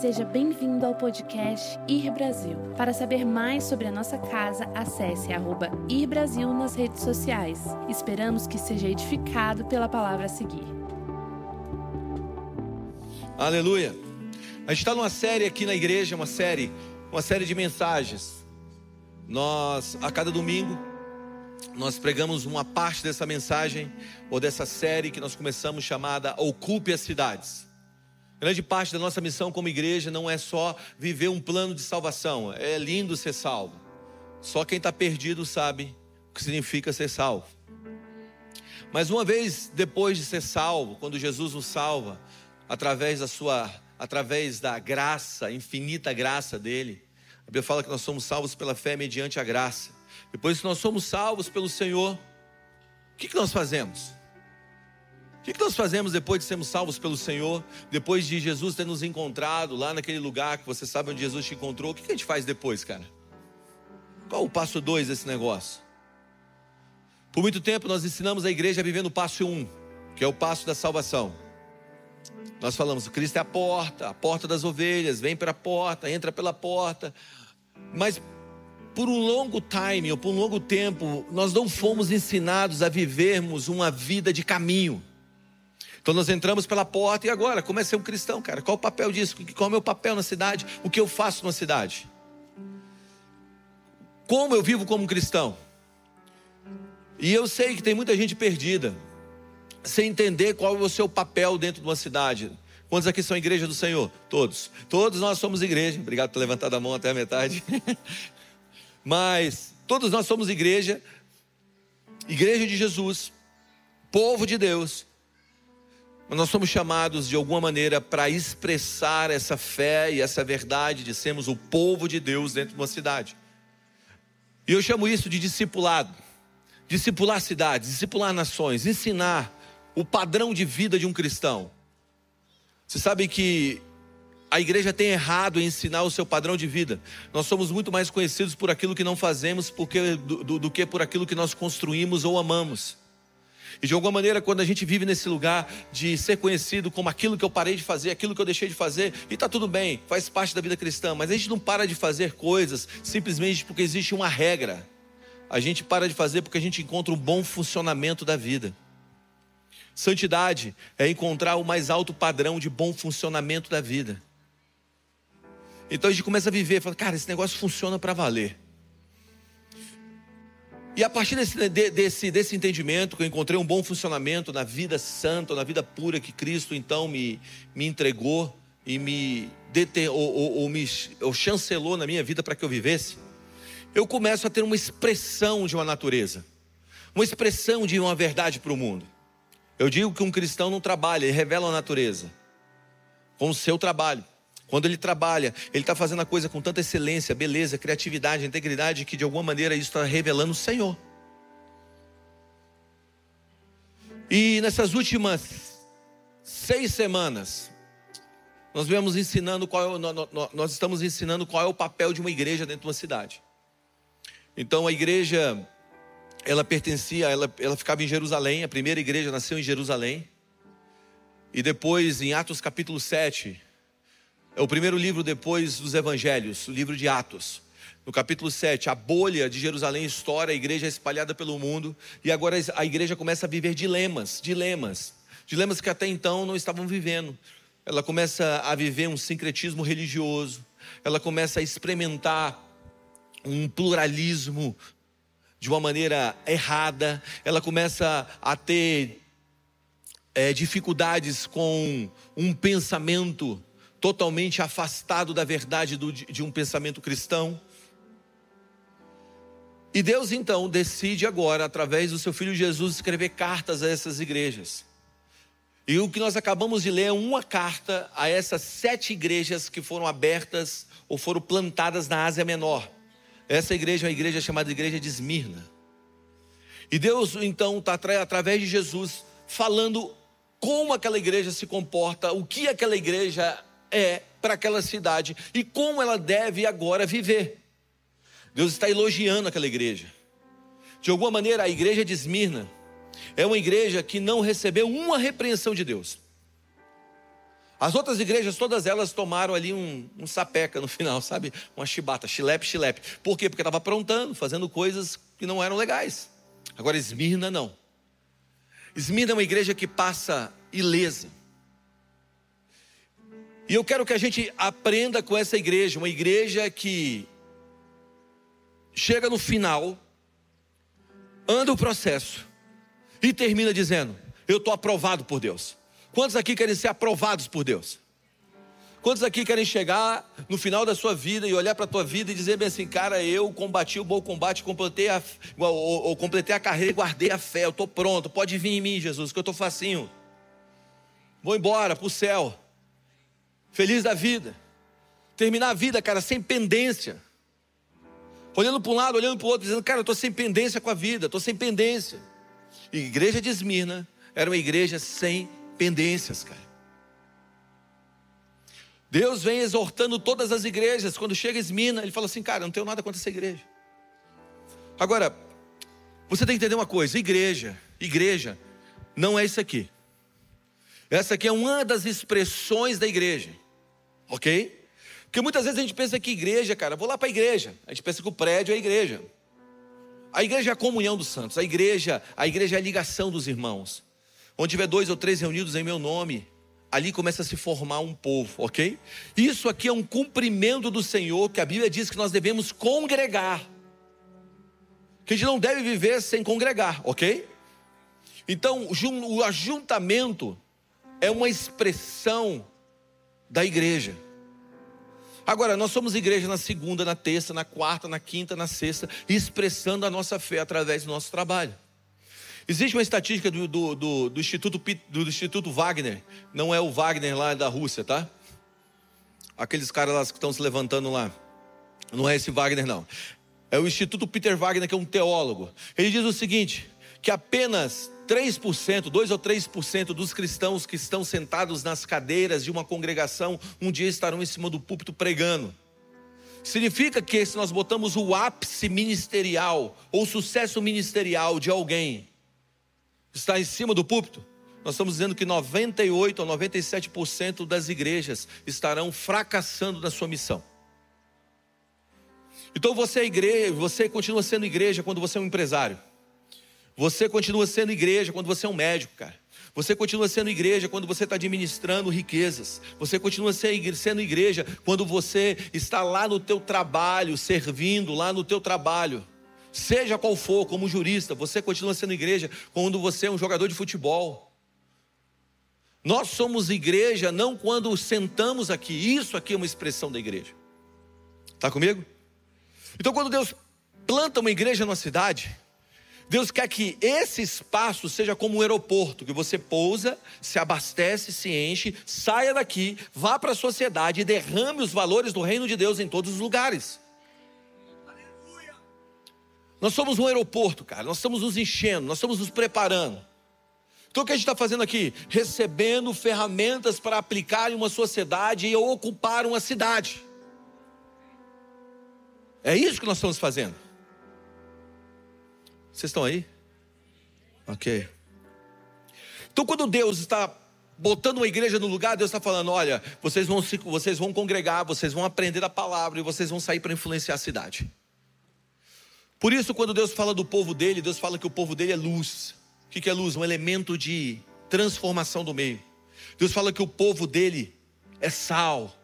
Seja bem-vindo ao podcast Ir Brasil. Para saber mais sobre a nossa casa, acesse arroba Ir Brasil nas redes sociais. Esperamos que seja edificado pela palavra a seguir. Aleluia. A gente está numa série aqui na igreja, uma série, uma série de mensagens. Nós, a cada domingo, nós pregamos uma parte dessa mensagem ou dessa série que nós começamos chamada Ocupe as Cidades. Grande parte da nossa missão como igreja não é só viver um plano de salvação. É lindo ser salvo. Só quem está perdido sabe o que significa ser salvo. Mas uma vez depois de ser salvo, quando Jesus nos salva, através da sua, através da graça, infinita graça dele, a Bíblia fala que nós somos salvos pela fé mediante a graça. Depois que nós somos salvos pelo Senhor, o que, que nós fazemos? O que nós fazemos depois de sermos salvos pelo Senhor? Depois de Jesus ter nos encontrado lá naquele lugar que você sabe onde Jesus te encontrou? O que a gente faz depois, cara? Qual o passo dois desse negócio? Por muito tempo nós ensinamos a igreja a viver no passo um, que é o passo da salvação. Nós falamos, Cristo é a porta, a porta das ovelhas, vem para a porta, entra pela porta. Mas por um longo time, ou por um longo tempo, nós não fomos ensinados a vivermos uma vida de caminho. Então nós entramos pela porta e agora, como é ser um cristão, cara? Qual o papel disso? Qual é o meu papel na cidade? O que eu faço na cidade? Como eu vivo como um cristão? E eu sei que tem muita gente perdida, sem entender qual é o seu papel dentro de uma cidade. Quantos aqui são igreja do Senhor? Todos. Todos nós somos igreja. Obrigado por levantar a mão até a metade. Mas todos nós somos igreja, igreja de Jesus, povo de Deus, mas nós somos chamados de alguma maneira para expressar essa fé e essa verdade de sermos o povo de Deus dentro de uma cidade. E eu chamo isso de discipulado. Discipular cidades, discipular nações, ensinar o padrão de vida de um cristão. Você sabe que a igreja tem errado em ensinar o seu padrão de vida. Nós somos muito mais conhecidos por aquilo que não fazemos porque, do, do, do que por aquilo que nós construímos ou amamos. E de alguma maneira, quando a gente vive nesse lugar de ser conhecido como aquilo que eu parei de fazer, aquilo que eu deixei de fazer, e está tudo bem, faz parte da vida cristã, mas a gente não para de fazer coisas simplesmente porque existe uma regra. A gente para de fazer porque a gente encontra um bom funcionamento da vida. Santidade é encontrar o mais alto padrão de bom funcionamento da vida. Então a gente começa a viver, fala, cara, esse negócio funciona para valer. E a partir desse, desse, desse entendimento, que eu encontrei um bom funcionamento na vida santa, na vida pura que Cristo então me, me entregou e me, deter, ou, ou, ou me ou chancelou na minha vida para que eu vivesse, eu começo a ter uma expressão de uma natureza, uma expressão de uma verdade para o mundo. Eu digo que um cristão não trabalha, ele revela a natureza com o seu trabalho. Quando ele trabalha, ele está fazendo a coisa com tanta excelência, beleza, criatividade, integridade, que de alguma maneira isso está revelando o Senhor. E nessas últimas seis semanas, nós vemos ensinando qual é, nós estamos ensinando qual é o papel de uma igreja dentro de uma cidade. Então a igreja, ela pertencia, ela, ela ficava em Jerusalém, a primeira igreja nasceu em Jerusalém. E depois, em Atos capítulo 7, é o primeiro livro depois dos evangelhos, o livro de Atos. No capítulo 7, a bolha de Jerusalém estoura, a igreja é espalhada pelo mundo, e agora a igreja começa a viver dilemas, dilemas, dilemas que até então não estavam vivendo. Ela começa a viver um sincretismo religioso, ela começa a experimentar um pluralismo de uma maneira errada, ela começa a ter é, dificuldades com um pensamento totalmente afastado da verdade do, de um pensamento cristão. E Deus então decide agora, através do seu filho Jesus, escrever cartas a essas igrejas. E o que nós acabamos de ler é uma carta a essas sete igrejas que foram abertas ou foram plantadas na Ásia Menor. Essa igreja é uma igreja chamada Igreja de Esmirna. E Deus então está através de Jesus falando como aquela igreja se comporta, o que aquela igreja é para aquela cidade e como ela deve agora viver. Deus está elogiando aquela igreja. De alguma maneira, a igreja de Esmirna é uma igreja que não recebeu uma repreensão de Deus. As outras igrejas, todas elas tomaram ali um, um sapeca no final, sabe? Uma chibata, chilepe, chilepe. Por quê? Porque estava aprontando, fazendo coisas que não eram legais. Agora, Esmirna não. Esmirna é uma igreja que passa ilesa. E eu quero que a gente aprenda com essa igreja, uma igreja que chega no final, anda o processo e termina dizendo: Eu estou aprovado por Deus. Quantos aqui querem ser aprovados por Deus? Quantos aqui querem chegar no final da sua vida e olhar para a tua vida e dizer bem assim, cara, eu combati o bom combate, completei a, ou, ou, completei a carreira guardei a fé, eu estou pronto, pode vir em mim, Jesus, que eu estou facinho. Vou embora para o céu, feliz da vida. Terminar a vida, cara, sem pendência. Olhando para um lado, olhando para o outro, dizendo, cara, eu estou sem pendência com a vida, estou sem pendência. E a igreja de Esmirna era uma igreja sem pendências, cara. Deus vem exortando todas as igrejas. Quando chega Esmina, ele fala assim: Cara, não tenho nada contra essa igreja. Agora, você tem que entender uma coisa: igreja, igreja, não é isso aqui. Essa aqui é uma das expressões da igreja, ok? Porque muitas vezes a gente pensa que igreja, cara, vou lá para a igreja. A gente pensa que o prédio é a igreja. A igreja é a comunhão dos santos. A igreja, a igreja é a ligação dos irmãos. Onde tiver dois ou três reunidos em meu nome, ali começa a se formar um povo, ok? Isso aqui é um cumprimento do Senhor, que a Bíblia diz que nós devemos congregar. Que a gente não deve viver sem congregar, ok? Então, o ajuntamento é uma expressão da igreja. Agora, nós somos igreja na segunda, na terça, na quarta, na quinta, na sexta, expressando a nossa fé através do nosso trabalho. Existe uma estatística do, do, do, do, Instituto, do Instituto Wagner, não é o Wagner lá da Rússia, tá? Aqueles caras lá que estão se levantando lá. Não é esse Wagner, não. É o Instituto Peter Wagner, que é um teólogo. Ele diz o seguinte: que apenas 3%, 2 ou 3% dos cristãos que estão sentados nas cadeiras de uma congregação um dia estarão em cima do púlpito pregando. Significa que se nós botamos o ápice ministerial ou sucesso ministerial de alguém está em cima do púlpito, nós estamos dizendo que 98 ou 97% das igrejas estarão fracassando na sua missão. Então você é igreja, você continua sendo igreja quando você é um empresário. Você continua sendo igreja quando você é um médico, cara. Você continua sendo igreja quando você está administrando riquezas. Você continua sendo igreja quando você está lá no teu trabalho, servindo lá no teu trabalho. Seja qual for, como jurista, você continua sendo igreja quando você é um jogador de futebol. Nós somos igreja não quando sentamos aqui. Isso aqui é uma expressão da igreja. Está comigo? Então, quando Deus planta uma igreja numa cidade, Deus quer que esse espaço seja como um aeroporto, que você pousa, se abastece, se enche, saia daqui, vá para a sociedade e derrame os valores do reino de Deus em todos os lugares. Nós somos um aeroporto, cara. Nós estamos nos enchendo, nós estamos nos preparando. Então o que a gente está fazendo aqui? Recebendo ferramentas para aplicar em uma sociedade e ocupar uma cidade. É isso que nós estamos fazendo. Vocês estão aí? Ok. Então quando Deus está botando uma igreja no lugar, Deus está falando: olha, vocês vão, se, vocês vão congregar, vocês vão aprender a palavra e vocês vão sair para influenciar a cidade. Por isso, quando Deus fala do povo dele, Deus fala que o povo dele é luz. O que é luz? Um elemento de transformação do meio. Deus fala que o povo dele é sal.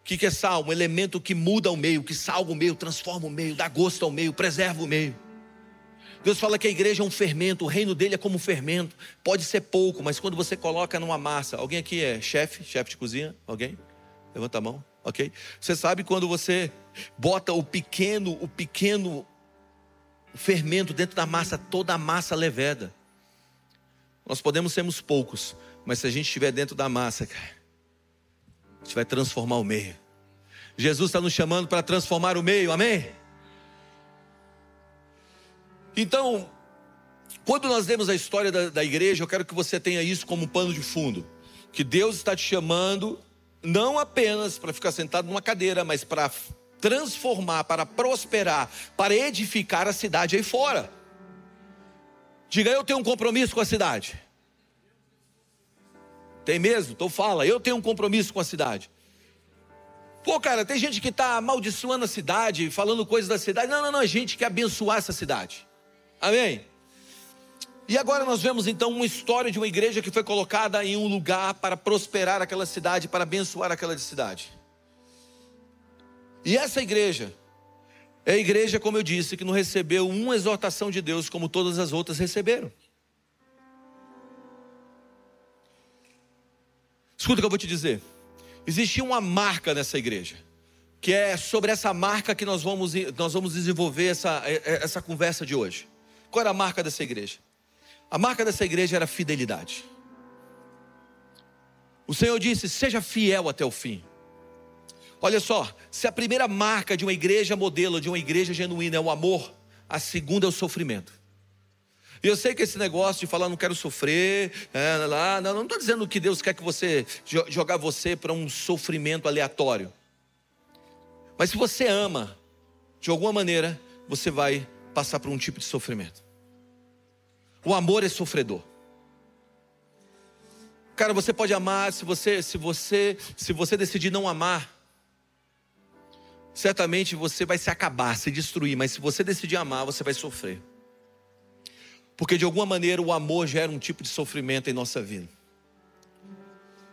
O que é sal? Um elemento que muda o meio, que salga o meio, transforma o meio, dá gosto ao meio, preserva o meio. Deus fala que a igreja é um fermento, o reino dele é como um fermento. Pode ser pouco, mas quando você coloca numa massa, alguém aqui é chefe, chefe de cozinha? Alguém? Levanta a mão, ok? Você sabe quando você bota o pequeno, o pequeno fermento dentro da massa, toda a massa leveda. Nós podemos sermos poucos, mas se a gente estiver dentro da massa, cara, a gente vai transformar o meio. Jesus está nos chamando para transformar o meio, amém? Então, quando nós lemos a história da, da igreja, eu quero que você tenha isso como pano de fundo. Que Deus está te chamando, não apenas para ficar sentado numa cadeira, mas para transformar, para prosperar, para edificar a cidade aí fora. Diga, eu tenho um compromisso com a cidade. Tem mesmo? Então fala, eu tenho um compromisso com a cidade. Pô, cara, tem gente que está amaldiçoando a cidade, falando coisas da cidade. Não, não, não, a gente quer abençoar essa cidade. Amém? E agora nós vemos então uma história de uma igreja que foi colocada em um lugar para prosperar aquela cidade, para abençoar aquela cidade. E essa igreja é a igreja, como eu disse, que não recebeu uma exortação de Deus como todas as outras receberam. Escuta o que eu vou te dizer. Existia uma marca nessa igreja, que é sobre essa marca que nós vamos, nós vamos desenvolver essa, essa conversa de hoje. Qual era a marca dessa igreja? A marca dessa igreja era fidelidade. O Senhor disse: seja fiel até o fim. Olha só, se a primeira marca de uma igreja modelo, de uma igreja genuína é o amor, a segunda é o sofrimento. E eu sei que esse negócio de falar não quero sofrer, é, lá, não estou dizendo que Deus quer que você jogar você para um sofrimento aleatório. Mas se você ama, de alguma maneira, você vai passar por um tipo de sofrimento. O amor é sofredor. Cara, você pode amar se você, se você, se você decidir não amar, certamente você vai se acabar, se destruir, mas se você decidir amar, você vai sofrer. Porque de alguma maneira o amor gera um tipo de sofrimento em nossa vida.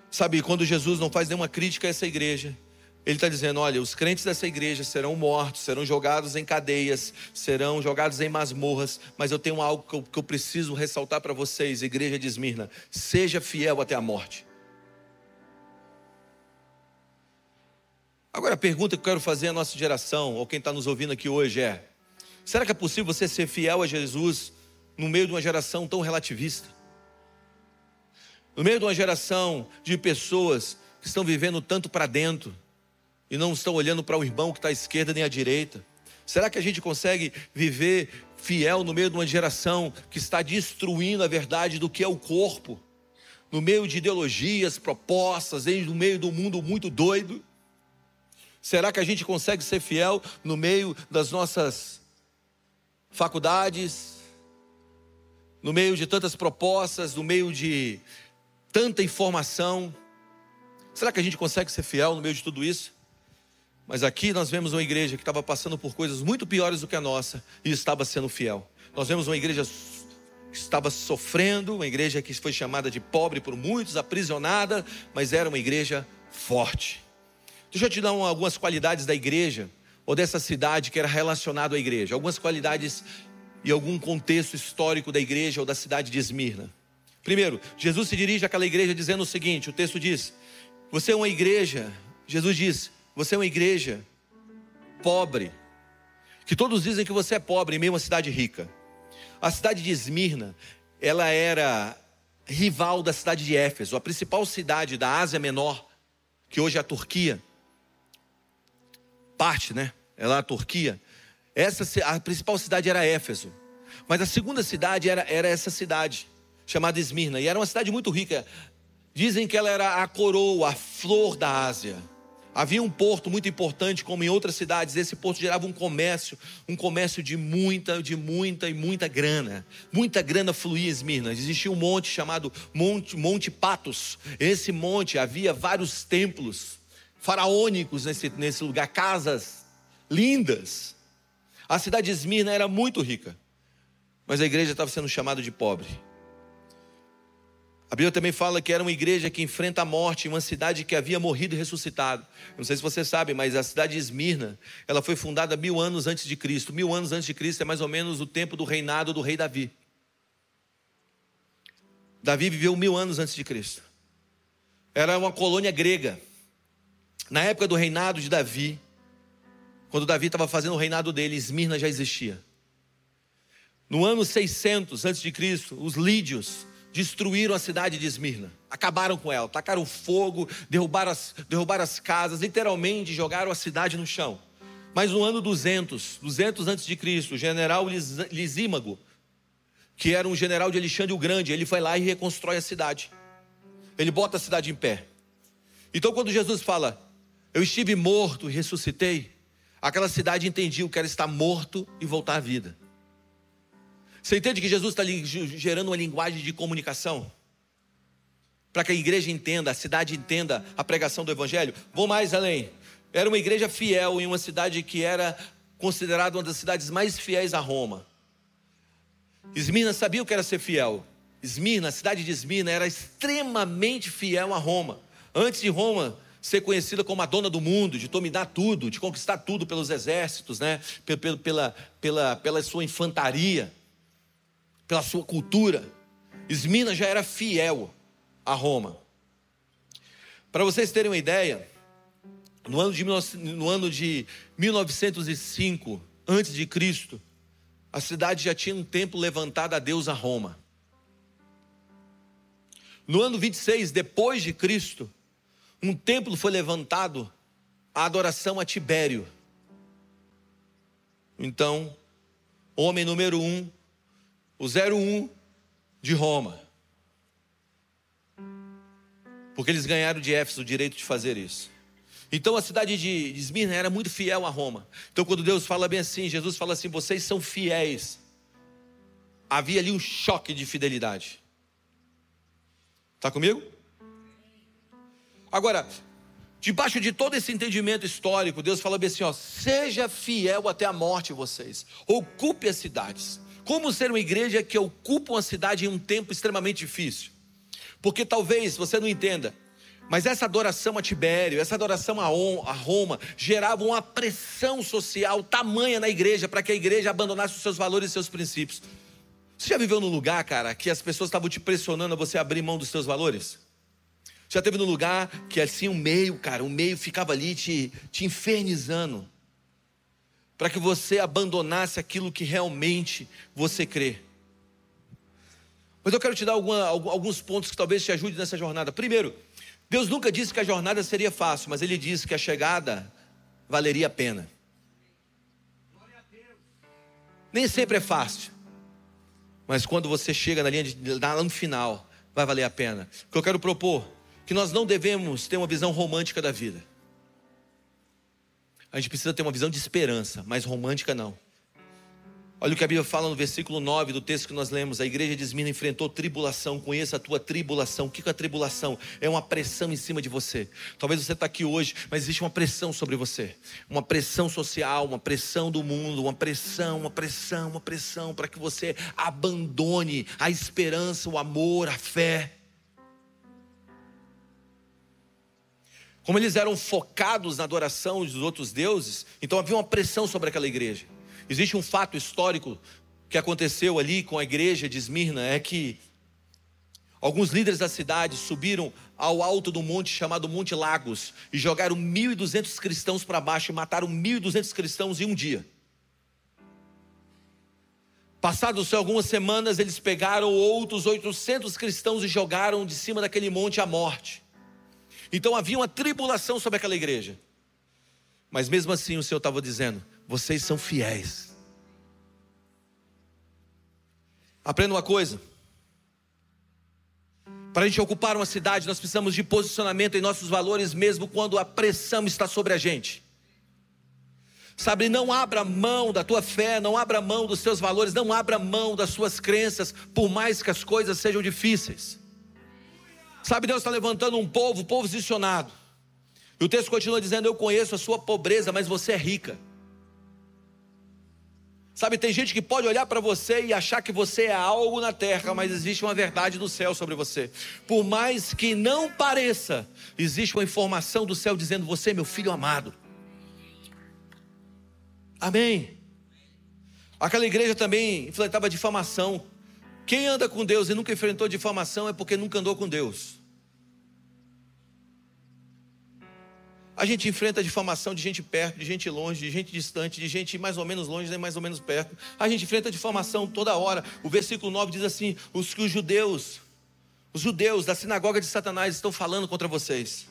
Sabe, quando Jesus não faz nenhuma crítica a essa igreja, ele está dizendo: olha, os crentes dessa igreja serão mortos, serão jogados em cadeias, serão jogados em masmorras, mas eu tenho algo que eu, que eu preciso ressaltar para vocês, igreja de Esmirna: seja fiel até a morte. Agora a pergunta que eu quero fazer à nossa geração, ou quem está nos ouvindo aqui hoje é: será que é possível você ser fiel a Jesus no meio de uma geração tão relativista. No meio de uma geração de pessoas que estão vivendo tanto para dentro e não estão olhando para o irmão que está à esquerda nem à direita. Será que a gente consegue viver fiel no meio de uma geração que está destruindo a verdade do que é o corpo? No meio de ideologias, propostas, no meio do mundo muito doido? Será que a gente consegue ser fiel no meio das nossas faculdades, no meio de tantas propostas, no meio de tanta informação. Será que a gente consegue ser fiel no meio de tudo isso? Mas aqui nós vemos uma igreja que estava passando por coisas muito piores do que a nossa e estava sendo fiel. Nós vemos uma igreja que estava sofrendo, uma igreja que foi chamada de pobre por muitos, aprisionada, mas era uma igreja forte. Deixa eu te dar algumas qualidades da igreja ou dessa cidade que era relacionado à igreja, algumas qualidades e algum contexto histórico da igreja ou da cidade de Esmirna. Primeiro, Jesus se dirige àquela igreja dizendo o seguinte: o texto diz, você é uma igreja, Jesus diz, você é uma igreja pobre, que todos dizem que você é pobre em meio a uma cidade rica. A cidade de Esmirna, ela era rival da cidade de Éfeso, a principal cidade da Ásia Menor, que hoje é a Turquia. Parte, né? Ela é a Turquia. Essa, a principal cidade era Éfeso. Mas a segunda cidade era, era essa cidade, chamada Esmirna. E era uma cidade muito rica. Dizem que ela era a coroa, a flor da Ásia. Havia um porto muito importante, como em outras cidades. Esse porto gerava um comércio, um comércio de muita, de muita e muita grana. Muita grana fluía em Esmirna. Existia um monte chamado Monte, monte Patos. Esse monte havia vários templos faraônicos nesse, nesse lugar, casas lindas. A cidade de Esmirna era muito rica, mas a igreja estava sendo chamada de pobre. A Bíblia também fala que era uma igreja que enfrenta a morte uma cidade que havia morrido e ressuscitado. Não sei se você sabe, mas a cidade de Esmirna, ela foi fundada mil anos antes de Cristo. Mil anos antes de Cristo é mais ou menos o tempo do reinado do rei Davi. Davi viveu mil anos antes de Cristo. Era uma colônia grega. Na época do reinado de Davi, quando Davi estava fazendo o reinado dele, Esmirna já existia. No ano 600 a.C., os lídios destruíram a cidade de Esmirna. Acabaram com ela, tacaram fogo, derrubaram as, derrubaram as casas, literalmente jogaram a cidade no chão. Mas no ano 200, 200 a.C., o general Lisímago, que era um general de Alexandre o Grande, ele foi lá e reconstrói a cidade. Ele bota a cidade em pé. Então, quando Jesus fala, Eu estive morto e ressuscitei, Aquela cidade entendia o que era estar morto e voltar à vida. Você entende que Jesus está gerando uma linguagem de comunicação? para que a igreja entenda, a cidade entenda a pregação do Evangelho? Vou mais além. Era uma igreja fiel em uma cidade que era considerada uma das cidades mais fiéis a Roma. Esmirna sabia o que era ser fiel. Esmirna, a cidade de Esmirna, era extremamente fiel a Roma. Antes de Roma ser conhecida como a dona do mundo, de dominar tudo, de conquistar tudo pelos exércitos, né? pela, pela, pela, pela sua infantaria, pela sua cultura. Esmirna já era fiel a Roma. Para vocês terem uma ideia, no ano de, no ano de 1905, antes de Cristo, a cidade já tinha um templo levantado a Deus a Roma. No ano 26 depois de Cristo, um templo foi levantado à adoração a Tibério. Então, homem número um, o 01 de Roma. Porque eles ganharam de Éfeso o direito de fazer isso. Então a cidade de Esmirna era muito fiel a Roma. Então quando Deus fala bem assim, Jesus fala assim: vocês são fiéis. Havia ali um choque de fidelidade. Está comigo? Agora, debaixo de todo esse entendimento histórico, Deus fala bem assim: ó, seja fiel até a morte vocês. Ocupe as cidades. Como ser uma igreja que ocupa uma cidade em um tempo extremamente difícil? Porque talvez você não entenda, mas essa adoração a Tibério, essa adoração a Roma, gerava uma pressão social tamanha na igreja para que a igreja abandonasse os seus valores e seus princípios. Você já viveu num lugar, cara, que as pessoas estavam te pressionando a você abrir mão dos seus valores? Já teve num lugar que assim o meio, cara, o meio ficava ali te, te infernizando para que você abandonasse aquilo que realmente você crê. Mas eu quero te dar alguma, alguns pontos que talvez te ajudem nessa jornada. Primeiro, Deus nunca disse que a jornada seria fácil, mas Ele disse que a chegada valeria a pena. Nem sempre é fácil, mas quando você chega na linha de, no final, vai valer a pena. O que eu quero propor, que nós não devemos ter uma visão romântica da vida. A gente precisa ter uma visão de esperança, mas romântica não. Olha o que a Bíblia fala no versículo 9 do texto que nós lemos. A igreja de Esmina enfrentou tribulação. Conheça a tua tribulação. O que é a tribulação? É uma pressão em cima de você. Talvez você está aqui hoje, mas existe uma pressão sobre você. Uma pressão social, uma pressão do mundo, uma pressão, uma pressão, uma pressão para que você abandone a esperança, o amor, a fé. Como eles eram focados na adoração dos outros deuses, então havia uma pressão sobre aquela igreja. Existe um fato histórico que aconteceu ali com a igreja de Esmirna, é que alguns líderes da cidade subiram ao alto do monte chamado Monte Lagos e jogaram 1.200 cristãos para baixo e mataram 1.200 cristãos em um dia. Passados algumas semanas, eles pegaram outros 800 cristãos e jogaram de cima daquele monte à morte. Então havia uma tribulação sobre aquela igreja. Mas mesmo assim o Senhor estava dizendo: vocês são fiéis. Aprenda uma coisa. Para a gente ocupar uma cidade, nós precisamos de posicionamento em nossos valores, mesmo quando a pressão está sobre a gente. Sabe, não abra mão da tua fé, não abra mão dos seus valores, não abra mão das suas crenças, por mais que as coisas sejam difíceis. Sabe, Deus está levantando um povo posicionado. E o texto continua dizendo: Eu conheço a sua pobreza, mas você é rica. Sabe, tem gente que pode olhar para você e achar que você é algo na terra, mas existe uma verdade do céu sobre você. Por mais que não pareça, existe uma informação do céu dizendo: Você é meu filho amado. Amém. Aquela igreja também enfrentava difamação. Quem anda com Deus e nunca enfrentou difamação é porque nunca andou com Deus. A gente enfrenta difamação de gente perto, de gente longe, de gente distante, de gente mais ou menos longe, nem mais ou menos perto. A gente enfrenta difamação toda hora. O versículo 9 diz assim: os que os judeus, os judeus da sinagoga de Satanás estão falando contra vocês.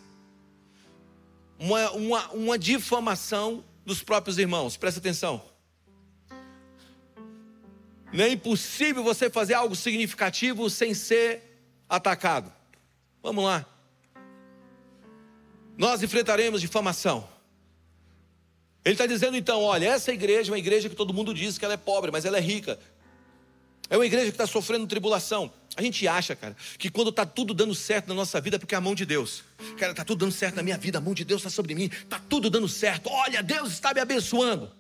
Uma, uma, uma difamação dos próprios irmãos, presta atenção. Não é impossível você fazer algo significativo sem ser atacado. Vamos lá nós enfrentaremos difamação. Ele está dizendo então: olha, essa igreja é uma igreja que todo mundo diz que ela é pobre, mas ela é rica. É uma igreja que está sofrendo tribulação. A gente acha, cara, que quando está tudo dando certo na nossa vida é porque é a mão de Deus. Cara, está tudo dando certo na minha vida, a mão de Deus está sobre mim, está tudo dando certo. Olha, Deus está me abençoando.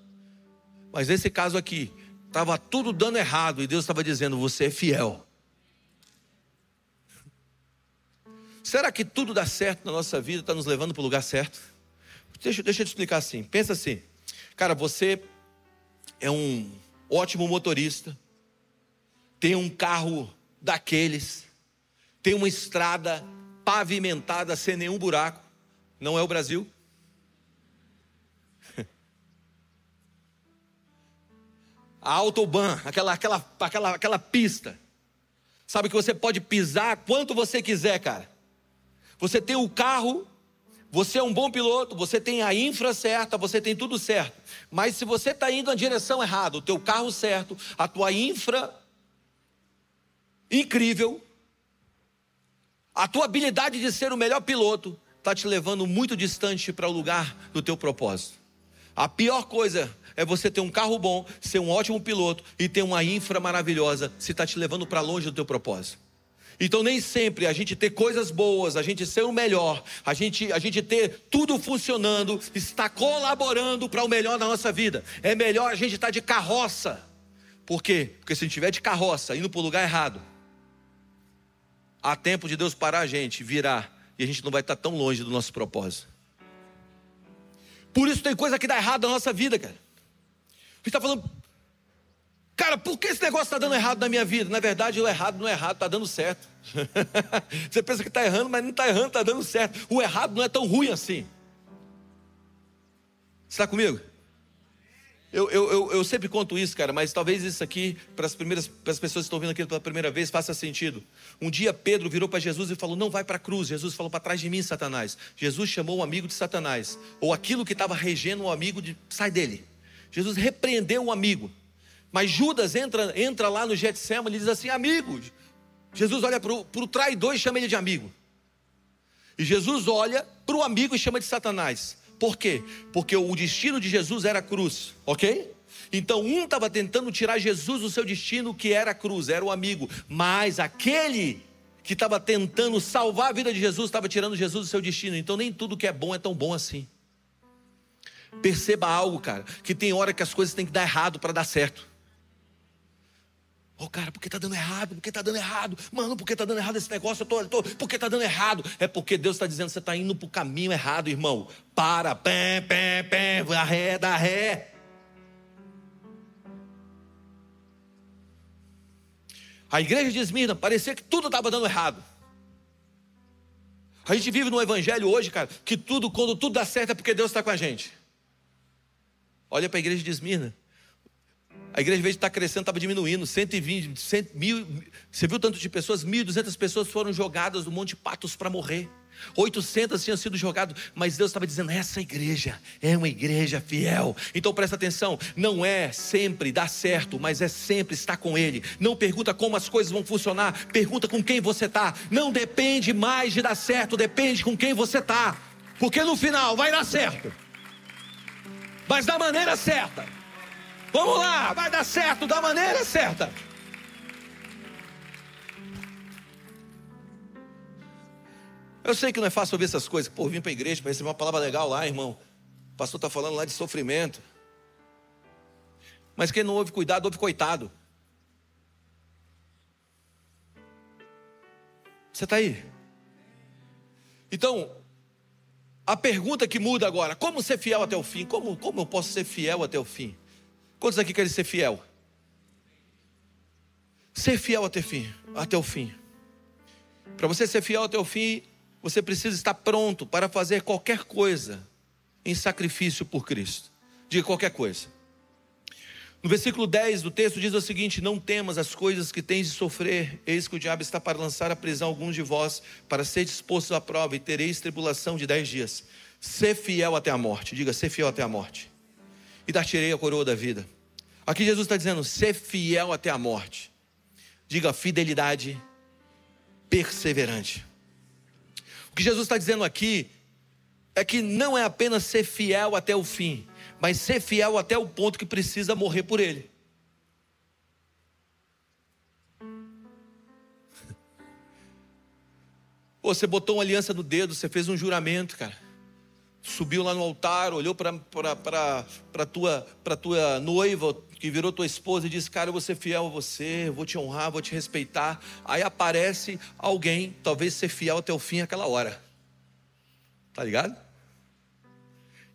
Mas nesse caso aqui, estava tudo dando errado e Deus estava dizendo: Você é fiel. Será que tudo dá certo na nossa vida, está nos levando para o lugar certo? Deixa, deixa eu te explicar assim. Pensa assim, cara, você é um ótimo motorista, tem um carro daqueles, tem uma estrada pavimentada sem nenhum buraco, não é o Brasil? A autobahn, aquela, aquela, aquela, aquela pista, sabe que você pode pisar quanto você quiser, cara. Você tem o carro, você é um bom piloto, você tem a infra certa, você tem tudo certo. Mas se você está indo na direção errada, o teu carro certo, a tua infra incrível, a tua habilidade de ser o melhor piloto está te levando muito distante para o lugar do teu propósito. A pior coisa é você ter um carro bom, ser um ótimo piloto e ter uma infra maravilhosa, se está te levando para longe do teu propósito. Então, nem sempre a gente ter coisas boas, a gente ser o melhor, a gente, a gente ter tudo funcionando, está colaborando para o melhor da nossa vida. É melhor a gente estar de carroça. Por quê? Porque se a gente estiver de carroça, indo para o lugar errado, há tempo de Deus parar a gente, virar, e a gente não vai estar tão longe do nosso propósito. Por isso tem coisa que dá errado na nossa vida, cara. A gente está falando, Cara, por que esse negócio está dando errado na minha vida? Na verdade, o errado não é errado, está dando certo. Você pensa que está errando, mas não está errando, está dando certo. O errado não é tão ruim assim. Você está comigo? Eu, eu, eu, eu, sempre conto isso, cara, mas talvez isso aqui, para as primeiras para as pessoas que estão vendo aquilo pela primeira vez, faça sentido. Um dia Pedro virou para Jesus e falou: Não vai para a cruz. Jesus falou: Para trás de mim, Satanás. Jesus chamou o amigo de Satanás, ou aquilo que estava regendo o amigo de sai dele. Jesus repreendeu o amigo. Mas Judas entra, entra lá no Getsemane e diz assim: Amigo, Jesus olha para o traidor e chama ele de amigo. E Jesus olha para o amigo e chama de Satanás. Por quê? Porque o destino de Jesus era a cruz, ok? Então um estava tentando tirar Jesus do seu destino, que era a cruz, era o amigo. Mas aquele que estava tentando salvar a vida de Jesus estava tirando Jesus do seu destino. Então nem tudo que é bom é tão bom assim. Perceba algo, cara, que tem hora que as coisas têm que dar errado para dar certo. Ô oh, cara, por que tá dando errado? Por que tá dando errado? Mano, por que tá dando errado esse negócio? Eu tô, eu tô, por que tá dando errado? É porque Deus está dizendo você está indo para o caminho errado, irmão. Para, pé, pé, pé, ré, dá ré. A igreja de Esmirna parecia que tudo estava dando errado. A gente vive no evangelho hoje, cara, que tudo, quando tudo dá certo é porque Deus está com a gente. Olha para a igreja de Esmirna. A igreja, em vez de estar crescendo, estava diminuindo. 120, 100, mil. Você viu tanto de pessoas? 1.200 pessoas foram jogadas do Monte Patos para morrer. 800 tinham sido jogados, mas Deus estava dizendo: essa igreja é uma igreja fiel. Então presta atenção: não é sempre dar certo, mas é sempre estar com Ele. Não pergunta como as coisas vão funcionar, pergunta com quem você está. Não depende mais de dar certo, depende com quem você está, porque no final vai dar certo, mas da maneira certa. Vamos lá, vai dar certo da maneira certa. Eu sei que não é fácil ouvir essas coisas. Pô, vim para a igreja para receber uma palavra legal lá, irmão. O pastor está falando lá de sofrimento. Mas quem não ouve cuidado, ouve coitado. Você está aí? Então, a pergunta que muda agora: como ser fiel até o fim? Como, como eu posso ser fiel até o fim? Quantos aqui querem ser fiel? Ser fiel até, fim, até o fim. Para você ser fiel até o fim, você precisa estar pronto para fazer qualquer coisa em sacrifício por Cristo. Diga qualquer coisa. No versículo 10 do texto diz o seguinte: Não temas as coisas que tens de sofrer, eis que o diabo está para lançar à prisão alguns de vós, para ser disposto à prova, e tereis tribulação de dez dias. Ser fiel até a morte. Diga, ser fiel até a morte e dar-te-ei a coroa da vida. Aqui Jesus está dizendo: ser fiel até a morte. Diga fidelidade perseverante. O que Jesus está dizendo aqui é que não é apenas ser fiel até o fim, mas ser fiel até o ponto que precisa morrer por ele. Você botou uma aliança no dedo, você fez um juramento, cara. Subiu lá no altar, olhou para a tua, tua noiva, que virou tua esposa, e disse: Cara, eu vou ser fiel a você, vou te honrar, vou te respeitar. Aí aparece alguém, talvez ser fiel até o fim aquela hora. Tá ligado?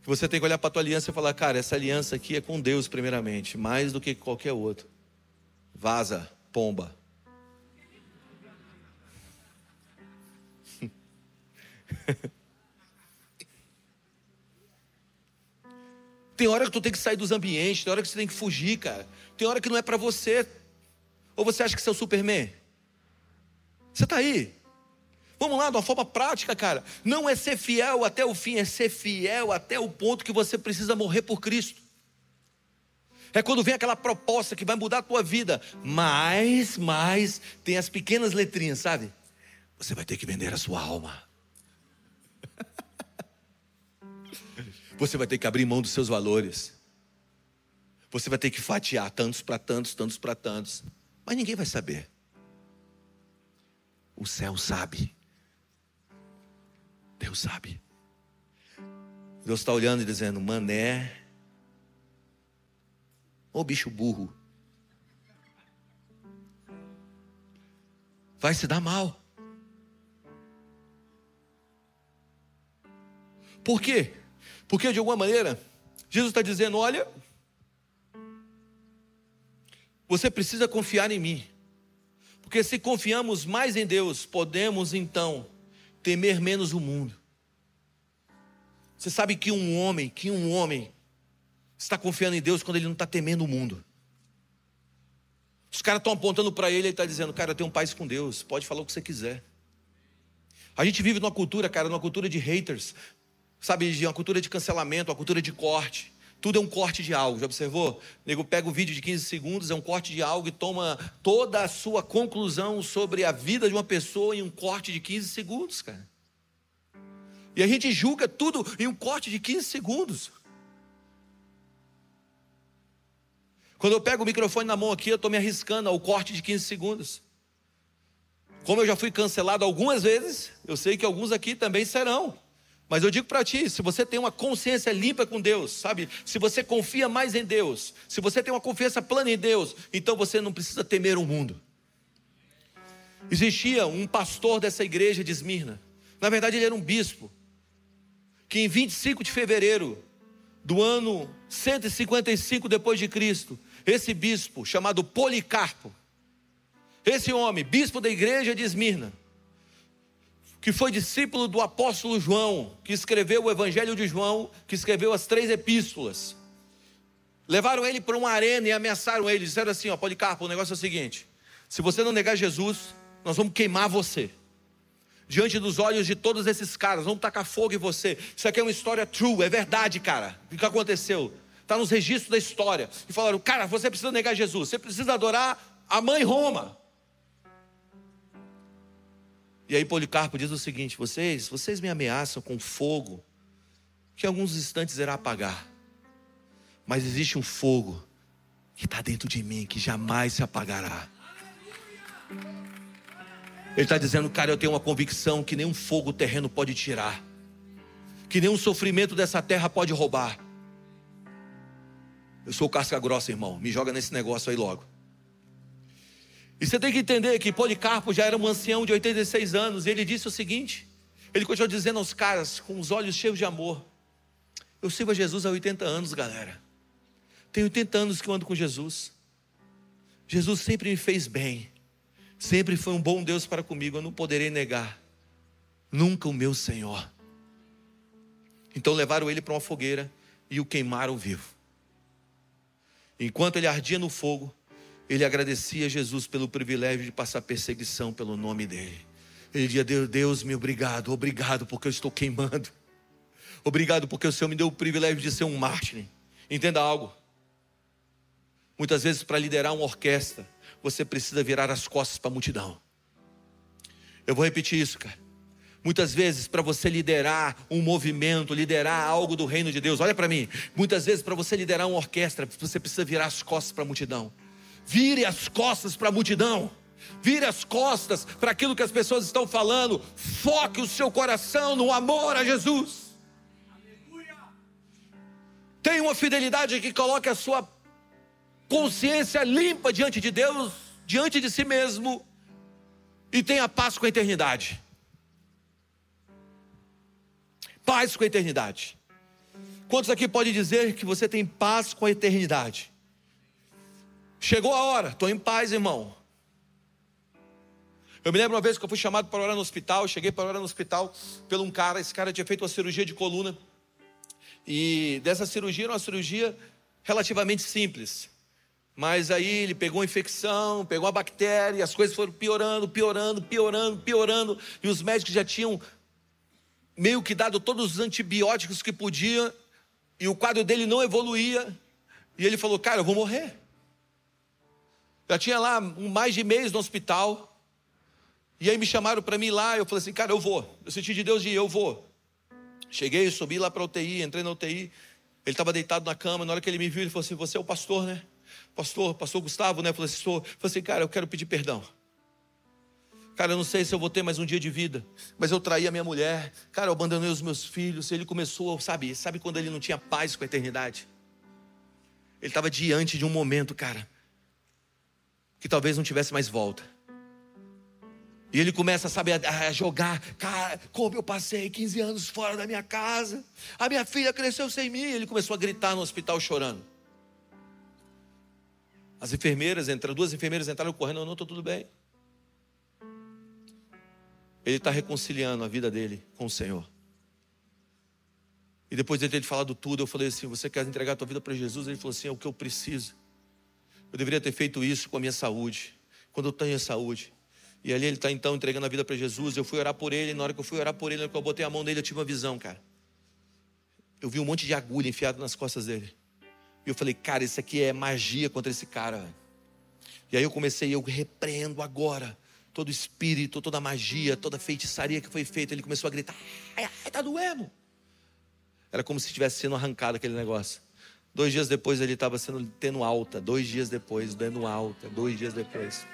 Você tem que olhar para tua aliança e falar: Cara, essa aliança aqui é com Deus, primeiramente, mais do que qualquer outro. Vaza, pomba. Tem hora que tu tem que sair dos ambientes, tem hora que você tem que fugir, cara. Tem hora que não é para você. Ou você acha que você é o Superman? Você está aí? Vamos lá, de uma forma prática, cara. Não é ser fiel até o fim, é ser fiel até o ponto que você precisa morrer por Cristo. É quando vem aquela proposta que vai mudar a tua vida. Mas, mas, tem as pequenas letrinhas, sabe? Você vai ter que vender a sua alma. Você vai ter que abrir mão dos seus valores. Você vai ter que fatiar tantos para tantos, tantos para tantos. Mas ninguém vai saber. O céu sabe. Deus sabe. Deus está olhando e dizendo: Mané, ô bicho burro, vai se dar mal. Por quê? Porque de alguma maneira, Jesus está dizendo: olha, você precisa confiar em mim. Porque se confiamos mais em Deus, podemos então temer menos o mundo. Você sabe que um homem, que um homem está confiando em Deus quando ele não está temendo o mundo. Os caras estão apontando para ele ele está dizendo, cara, eu tenho um paz com Deus, pode falar o que você quiser. A gente vive numa cultura, cara, numa cultura de haters sabe, de uma cultura de cancelamento, uma cultura de corte. Tudo é um corte de algo, já observou? O nego pega o vídeo de 15 segundos, é um corte de algo e toma toda a sua conclusão sobre a vida de uma pessoa em um corte de 15 segundos, cara. E a gente julga tudo em um corte de 15 segundos. Quando eu pego o microfone na mão aqui, eu estou me arriscando ao corte de 15 segundos. Como eu já fui cancelado algumas vezes, eu sei que alguns aqui também serão. Mas eu digo para ti, se você tem uma consciência limpa com Deus, sabe? Se você confia mais em Deus, se você tem uma confiança plena em Deus, então você não precisa temer o mundo. Existia um pastor dessa igreja de Esmirna. Na verdade, ele era um bispo. Que em 25 de fevereiro do ano 155 depois de Cristo, esse bispo chamado Policarpo, esse homem, bispo da igreja de Esmirna, que foi discípulo do apóstolo João, que escreveu o Evangelho de João, que escreveu as três epístolas. Levaram ele para uma arena e ameaçaram ele, disseram assim: ó, Policarpo, o negócio é o seguinte: se você não negar Jesus, nós vamos queimar você. Diante dos olhos de todos esses caras, vamos tacar fogo em você. Isso aqui é uma história true, é verdade, cara. O que aconteceu? Está nos registros da história. E falaram: cara, você precisa negar Jesus, você precisa adorar a mãe Roma. E aí Policarpo diz o seguinte: vocês, vocês me ameaçam com fogo, que alguns instantes irá apagar. Mas existe um fogo que está dentro de mim, que jamais se apagará. Ele está dizendo, cara, eu tenho uma convicção que nenhum fogo terreno pode tirar, que nenhum sofrimento dessa terra pode roubar. Eu sou casca grossa, irmão, me joga nesse negócio aí logo. E você tem que entender que Policarpo já era um ancião de 86 anos, e ele disse o seguinte: ele continuou dizendo aos caras, com os olhos cheios de amor: Eu sirvo a Jesus há 80 anos, galera. Tem 80 anos que eu ando com Jesus. Jesus sempre me fez bem, sempre foi um bom Deus para comigo, eu não poderei negar. Nunca o meu Senhor. Então levaram ele para uma fogueira e o queimaram vivo. Enquanto ele ardia no fogo, ele agradecia a Jesus pelo privilégio de passar perseguição pelo nome dele. Ele dizia: Deus, Deus, me obrigado, obrigado porque eu estou queimando. Obrigado porque o Senhor me deu o privilégio de ser um mártir. Entenda algo. Muitas vezes, para liderar uma orquestra, você precisa virar as costas para a multidão. Eu vou repetir isso, cara. Muitas vezes, para você liderar um movimento, liderar algo do reino de Deus, olha para mim. Muitas vezes, para você liderar uma orquestra, você precisa virar as costas para a multidão. Vire as costas para a multidão. Vire as costas para aquilo que as pessoas estão falando. Foque o seu coração no amor a Jesus. Tenha uma fidelidade que coloque a sua consciência limpa diante de Deus, diante de si mesmo, e tenha paz com a eternidade. Paz com a eternidade. Quantos aqui podem dizer que você tem paz com a eternidade? Chegou a hora, estou em paz, irmão. Eu me lembro uma vez que eu fui chamado para orar no hospital, cheguei para orar no hospital pelo um cara, esse cara tinha feito uma cirurgia de coluna. E dessa cirurgia era uma cirurgia relativamente simples. Mas aí ele pegou uma infecção, pegou uma bactéria, as coisas foram piorando, piorando, piorando, piorando, e os médicos já tinham meio que dado todos os antibióticos que podiam, e o quadro dele não evoluía, e ele falou: Cara, eu vou morrer. Já tinha lá mais de mês no hospital, e aí me chamaram para mim lá, eu falei assim: Cara, eu vou. Eu senti de Deus de eu vou. Cheguei, subi lá para UTI, entrei na UTI, ele estava deitado na cama, na hora que ele me viu, ele falou assim: Você é o pastor, né? Pastor, pastor Gustavo, né? Eu falei assim: Sou. Falei assim: Cara, eu quero pedir perdão. Cara, eu não sei se eu vou ter mais um dia de vida, mas eu traí a minha mulher. Cara, eu abandonei os meus filhos. Ele começou, sabe, sabe quando ele não tinha paz com a eternidade? Ele estava diante de um momento, cara, que talvez não tivesse mais volta. E ele começa, sabe, a, jogar. Cara, como eu passei 15 anos fora da minha casa. A minha filha cresceu sem mim. Ele começou a gritar no hospital chorando. As enfermeiras entraram, duas enfermeiras entraram correndo, não, estou tudo bem. Ele está reconciliando a vida dele com o Senhor. E depois de ter falado tudo, eu falei assim: Você quer entregar a tua vida para Jesus? Ele falou assim: É o que eu preciso. Eu deveria ter feito isso com a minha saúde. Quando eu tenho a saúde. E ali ele está então entregando a vida para Jesus. Eu fui orar por ele. Na hora que eu fui orar por ele, na hora que eu botei a mão nele, eu tive uma visão, cara. Eu vi um monte de agulha enfiada nas costas dele. E eu falei, cara, isso aqui é magia contra esse cara. E aí eu comecei, eu repreendo agora todo espírito, toda magia, toda feitiçaria que foi feita. Ele começou a gritar: ai, ai, tá doendo. Era como se estivesse sendo arrancado aquele negócio. Dois dias depois ele estava sendo tendo alta. Dois dias depois, dando alta. Dois dias depois.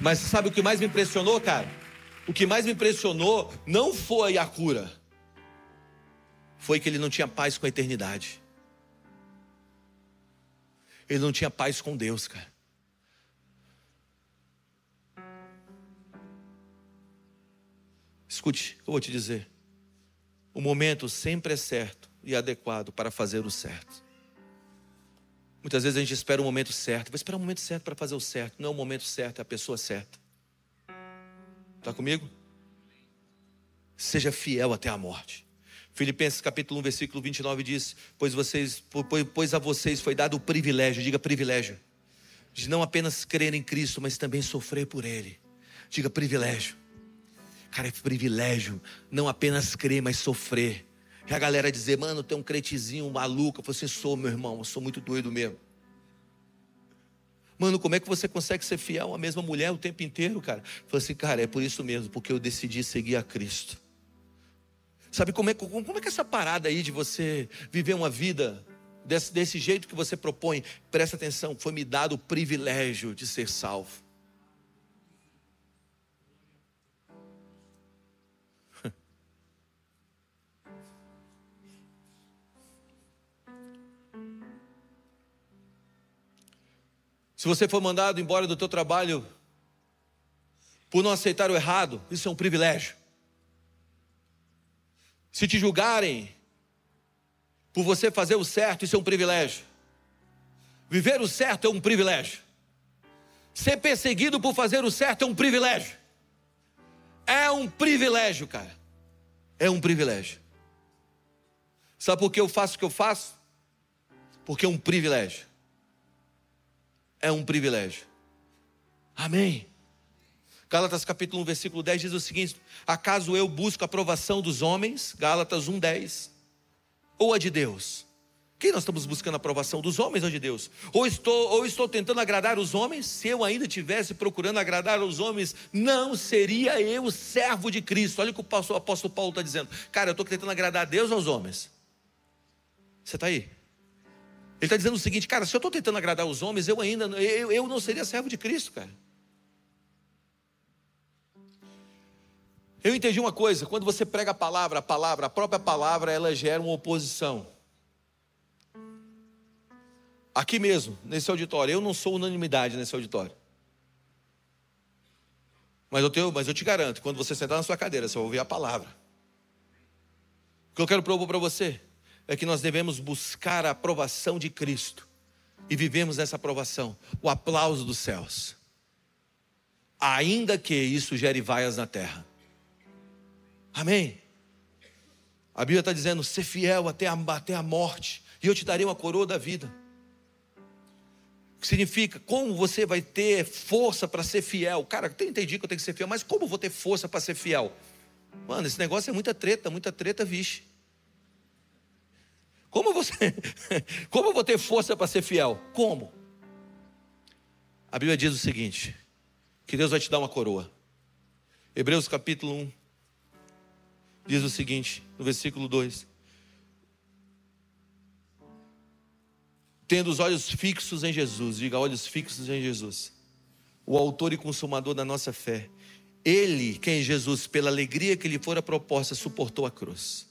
Mas sabe o que mais me impressionou, cara? O que mais me impressionou não foi a cura, foi que ele não tinha paz com a eternidade. Ele não tinha paz com Deus, cara. Escute, eu vou te dizer. O momento sempre é certo e adequado para fazer o certo. Muitas vezes a gente espera o momento certo. Vou esperar o momento certo para fazer o certo. Não é o momento certo, é a pessoa certa. Está comigo? Seja fiel até a morte. Filipenses capítulo 1, versículo 29 diz: Pois, vocês, pois a vocês foi dado o privilégio, diga privilégio, de não apenas crer em Cristo, mas também sofrer por Ele. Diga privilégio. Cara, é privilégio não apenas crer, mas sofrer. E a galera dizer, mano, tem um cretezinho maluco. Você assim, sou, meu irmão, eu sou muito doido mesmo. Mano, como é que você consegue ser fiel à mesma mulher o tempo inteiro, cara? Falei assim, cara, é por isso mesmo, porque eu decidi seguir a Cristo. Sabe como é, como é que é essa parada aí de você viver uma vida desse, desse jeito que você propõe? Presta atenção, foi me dado o privilégio de ser salvo. Se você for mandado embora do teu trabalho por não aceitar o errado, isso é um privilégio. Se te julgarem por você fazer o certo, isso é um privilégio. Viver o certo é um privilégio. Ser perseguido por fazer o certo é um privilégio. É um privilégio, cara. É um privilégio. Sabe por que eu faço o que eu faço? Porque é um privilégio é um privilégio. Amém. Gálatas capítulo 1, versículo 10 diz o seguinte: Acaso eu busco a aprovação dos homens? Gálatas 1, 10. Ou a de Deus? Quem nós estamos buscando a aprovação dos homens ou de Deus? Ou estou, ou estou tentando agradar os homens? Se eu ainda estivesse procurando agradar os homens, não seria eu servo de Cristo. Olha o que o apóstolo Paulo está dizendo. Cara, eu estou tentando agradar a Deus ou aos homens? Você está aí? Ele está dizendo o seguinte, cara, se eu estou tentando agradar os homens, eu ainda eu, eu não seria servo de Cristo, cara. Eu entendi uma coisa, quando você prega a palavra, a palavra, a própria palavra, ela gera uma oposição. Aqui mesmo, nesse auditório, eu não sou unanimidade nesse auditório. Mas eu, tenho, mas eu te garanto, quando você sentar na sua cadeira, você vai ouvir a palavra. O que eu quero propor para você é que nós devemos buscar a aprovação de Cristo e vivemos essa aprovação, o aplauso dos céus, ainda que isso gere vaias na terra. Amém? A Bíblia está dizendo: ser fiel até a, até a morte, e eu te darei uma coroa da vida. O que significa? Como você vai ter força para ser fiel? Cara, eu entendi que eu tenho que ser fiel, mas como vou ter força para ser fiel? Mano, esse negócio é muita treta, muita treta, vixe. Como você, como eu vou ter força para ser fiel? Como? A Bíblia diz o seguinte: que Deus vai te dar uma coroa. Hebreus capítulo 1, diz o seguinte, no versículo 2: Tendo os olhos fixos em Jesus, diga olhos fixos em Jesus, o autor e consumador da nossa fé. Ele, quem é Jesus, pela alegria que lhe fora proposta, suportou a cruz.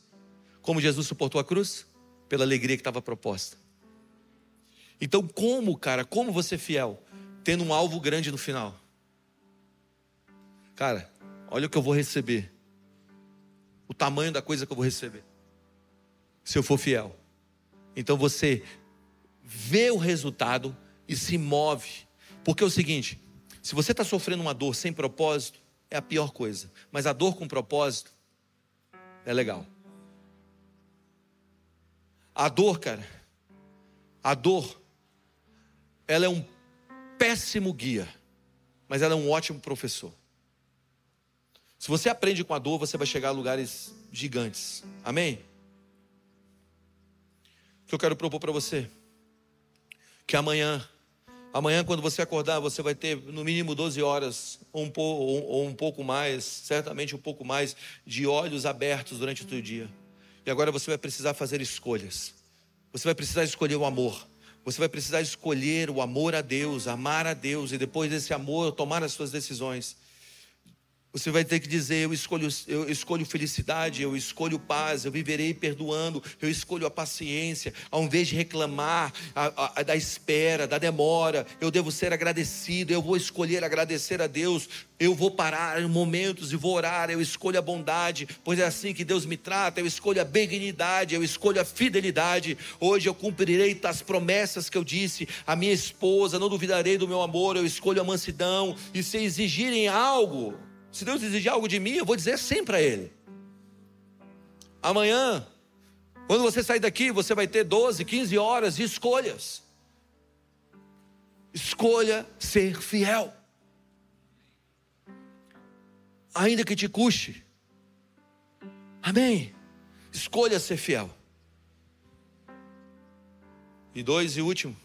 Como Jesus suportou a cruz? Pela alegria que estava proposta. Então, como, cara, como você fiel? Tendo um alvo grande no final. Cara, olha o que eu vou receber o tamanho da coisa que eu vou receber. Se eu for fiel. Então você vê o resultado e se move. Porque é o seguinte: se você está sofrendo uma dor sem propósito, é a pior coisa. Mas a dor com propósito é legal. A dor, cara, a dor, ela é um péssimo guia, mas ela é um ótimo professor. Se você aprende com a dor, você vai chegar a lugares gigantes. Amém? O que eu quero propor para você? Que amanhã, amanhã quando você acordar, você vai ter no mínimo 12 horas, ou um, pouco, ou um pouco mais, certamente um pouco mais, de olhos abertos durante o teu dia. E agora você vai precisar fazer escolhas. Você vai precisar escolher o amor. Você vai precisar escolher o amor a Deus, amar a Deus, e depois desse amor, tomar as suas decisões. Você vai ter que dizer: eu escolho, eu escolho felicidade, eu escolho paz, eu viverei perdoando, eu escolho a paciência. Ao invés de reclamar a, a, da espera, da demora, eu devo ser agradecido, eu vou escolher agradecer a Deus. Eu vou parar em momentos e vou orar, eu escolho a bondade, pois é assim que Deus me trata, eu escolho a benignidade, eu escolho a fidelidade. Hoje eu cumprirei as promessas que eu disse à minha esposa, não duvidarei do meu amor, eu escolho a mansidão, e se exigirem algo, se Deus exigir algo de mim, eu vou dizer sim para Ele. Amanhã, quando você sair daqui, você vai ter 12, 15 horas de escolhas. Escolha ser fiel. Ainda que te custe. Amém. Escolha ser fiel. E dois e último.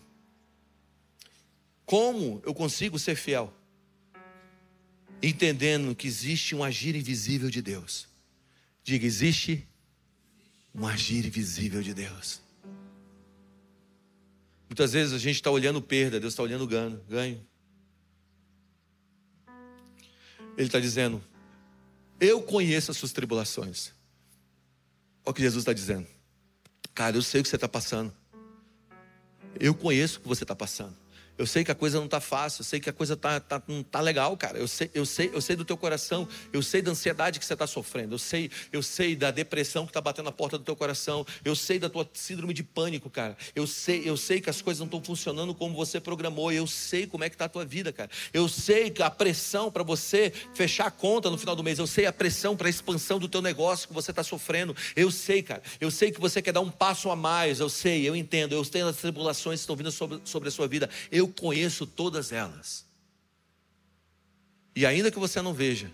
Como eu consigo ser fiel? Entendendo que existe um agir invisível de Deus. Diga, existe um agir invisível de Deus. Muitas vezes a gente está olhando perda, Deus está olhando ganho. ganho. Ele está dizendo: Eu conheço as suas tribulações. Olha o que Jesus está dizendo. Cara, eu sei o que você está passando. Eu conheço o que você está passando. Eu sei que a coisa não está fácil, eu sei que a coisa tá, tá, não está legal, cara. Eu sei, eu, sei, eu sei do teu coração, eu sei da ansiedade que você está sofrendo, eu sei, eu sei da depressão que está batendo na porta do teu coração, eu sei da tua síndrome de pânico, cara. Eu sei, eu sei que as coisas não estão funcionando como você programou, eu sei como é que está a tua vida, cara. Eu sei que a pressão para você fechar a conta no final do mês, eu sei a pressão para a expansão do teu negócio que você está sofrendo. Eu sei, cara. Eu sei que você quer dar um passo a mais, eu sei, eu entendo. Eu tenho as tribulações que estão vindo sobre, sobre a sua vida. Eu eu conheço todas elas. E ainda que você não veja,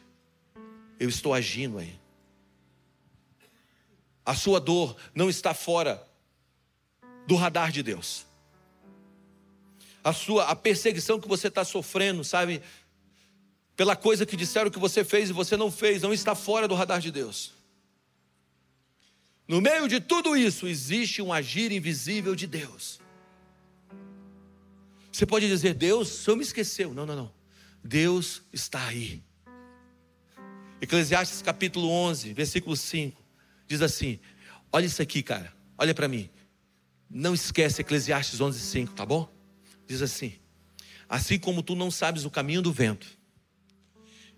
eu estou agindo aí. A sua dor não está fora do radar de Deus. A sua a perseguição que você está sofrendo, sabe? Pela coisa que disseram que você fez e você não fez, não está fora do radar de Deus. No meio de tudo isso existe um agir invisível de Deus. Você pode dizer, Deus, o Senhor me esqueceu. Não, não, não. Deus está aí. Eclesiastes capítulo 11, versículo 5, diz assim: Olha isso aqui, cara, olha para mim. Não esquece Eclesiastes 11, 5, tá bom? Diz assim: Assim como tu não sabes o caminho do vento,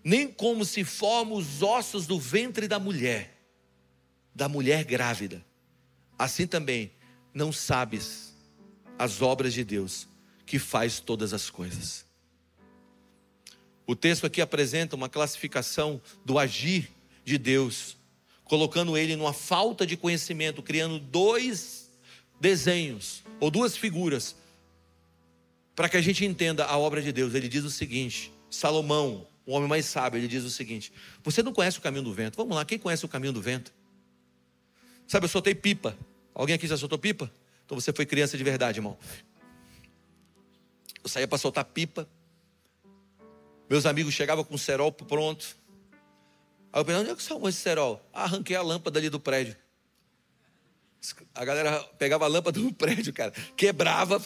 nem como se formam os ossos do ventre da mulher, da mulher grávida, assim também não sabes as obras de Deus, que faz todas as coisas. O texto aqui apresenta uma classificação do agir de Deus, colocando ele numa falta de conhecimento, criando dois desenhos ou duas figuras para que a gente entenda a obra de Deus. Ele diz o seguinte: Salomão, o homem mais sábio, ele diz o seguinte: Você não conhece o caminho do vento? Vamos lá, quem conhece o caminho do vento? Sabe, eu soltei pipa. Alguém aqui já soltou pipa? Então você foi criança de verdade, irmão. Eu saía para soltar pipa. Meus amigos chegavam com o cerol pronto. Aí eu pensei, onde é que salvou esse cerol? Ah, arranquei a lâmpada ali do prédio. A galera pegava a lâmpada do prédio, cara, quebrava,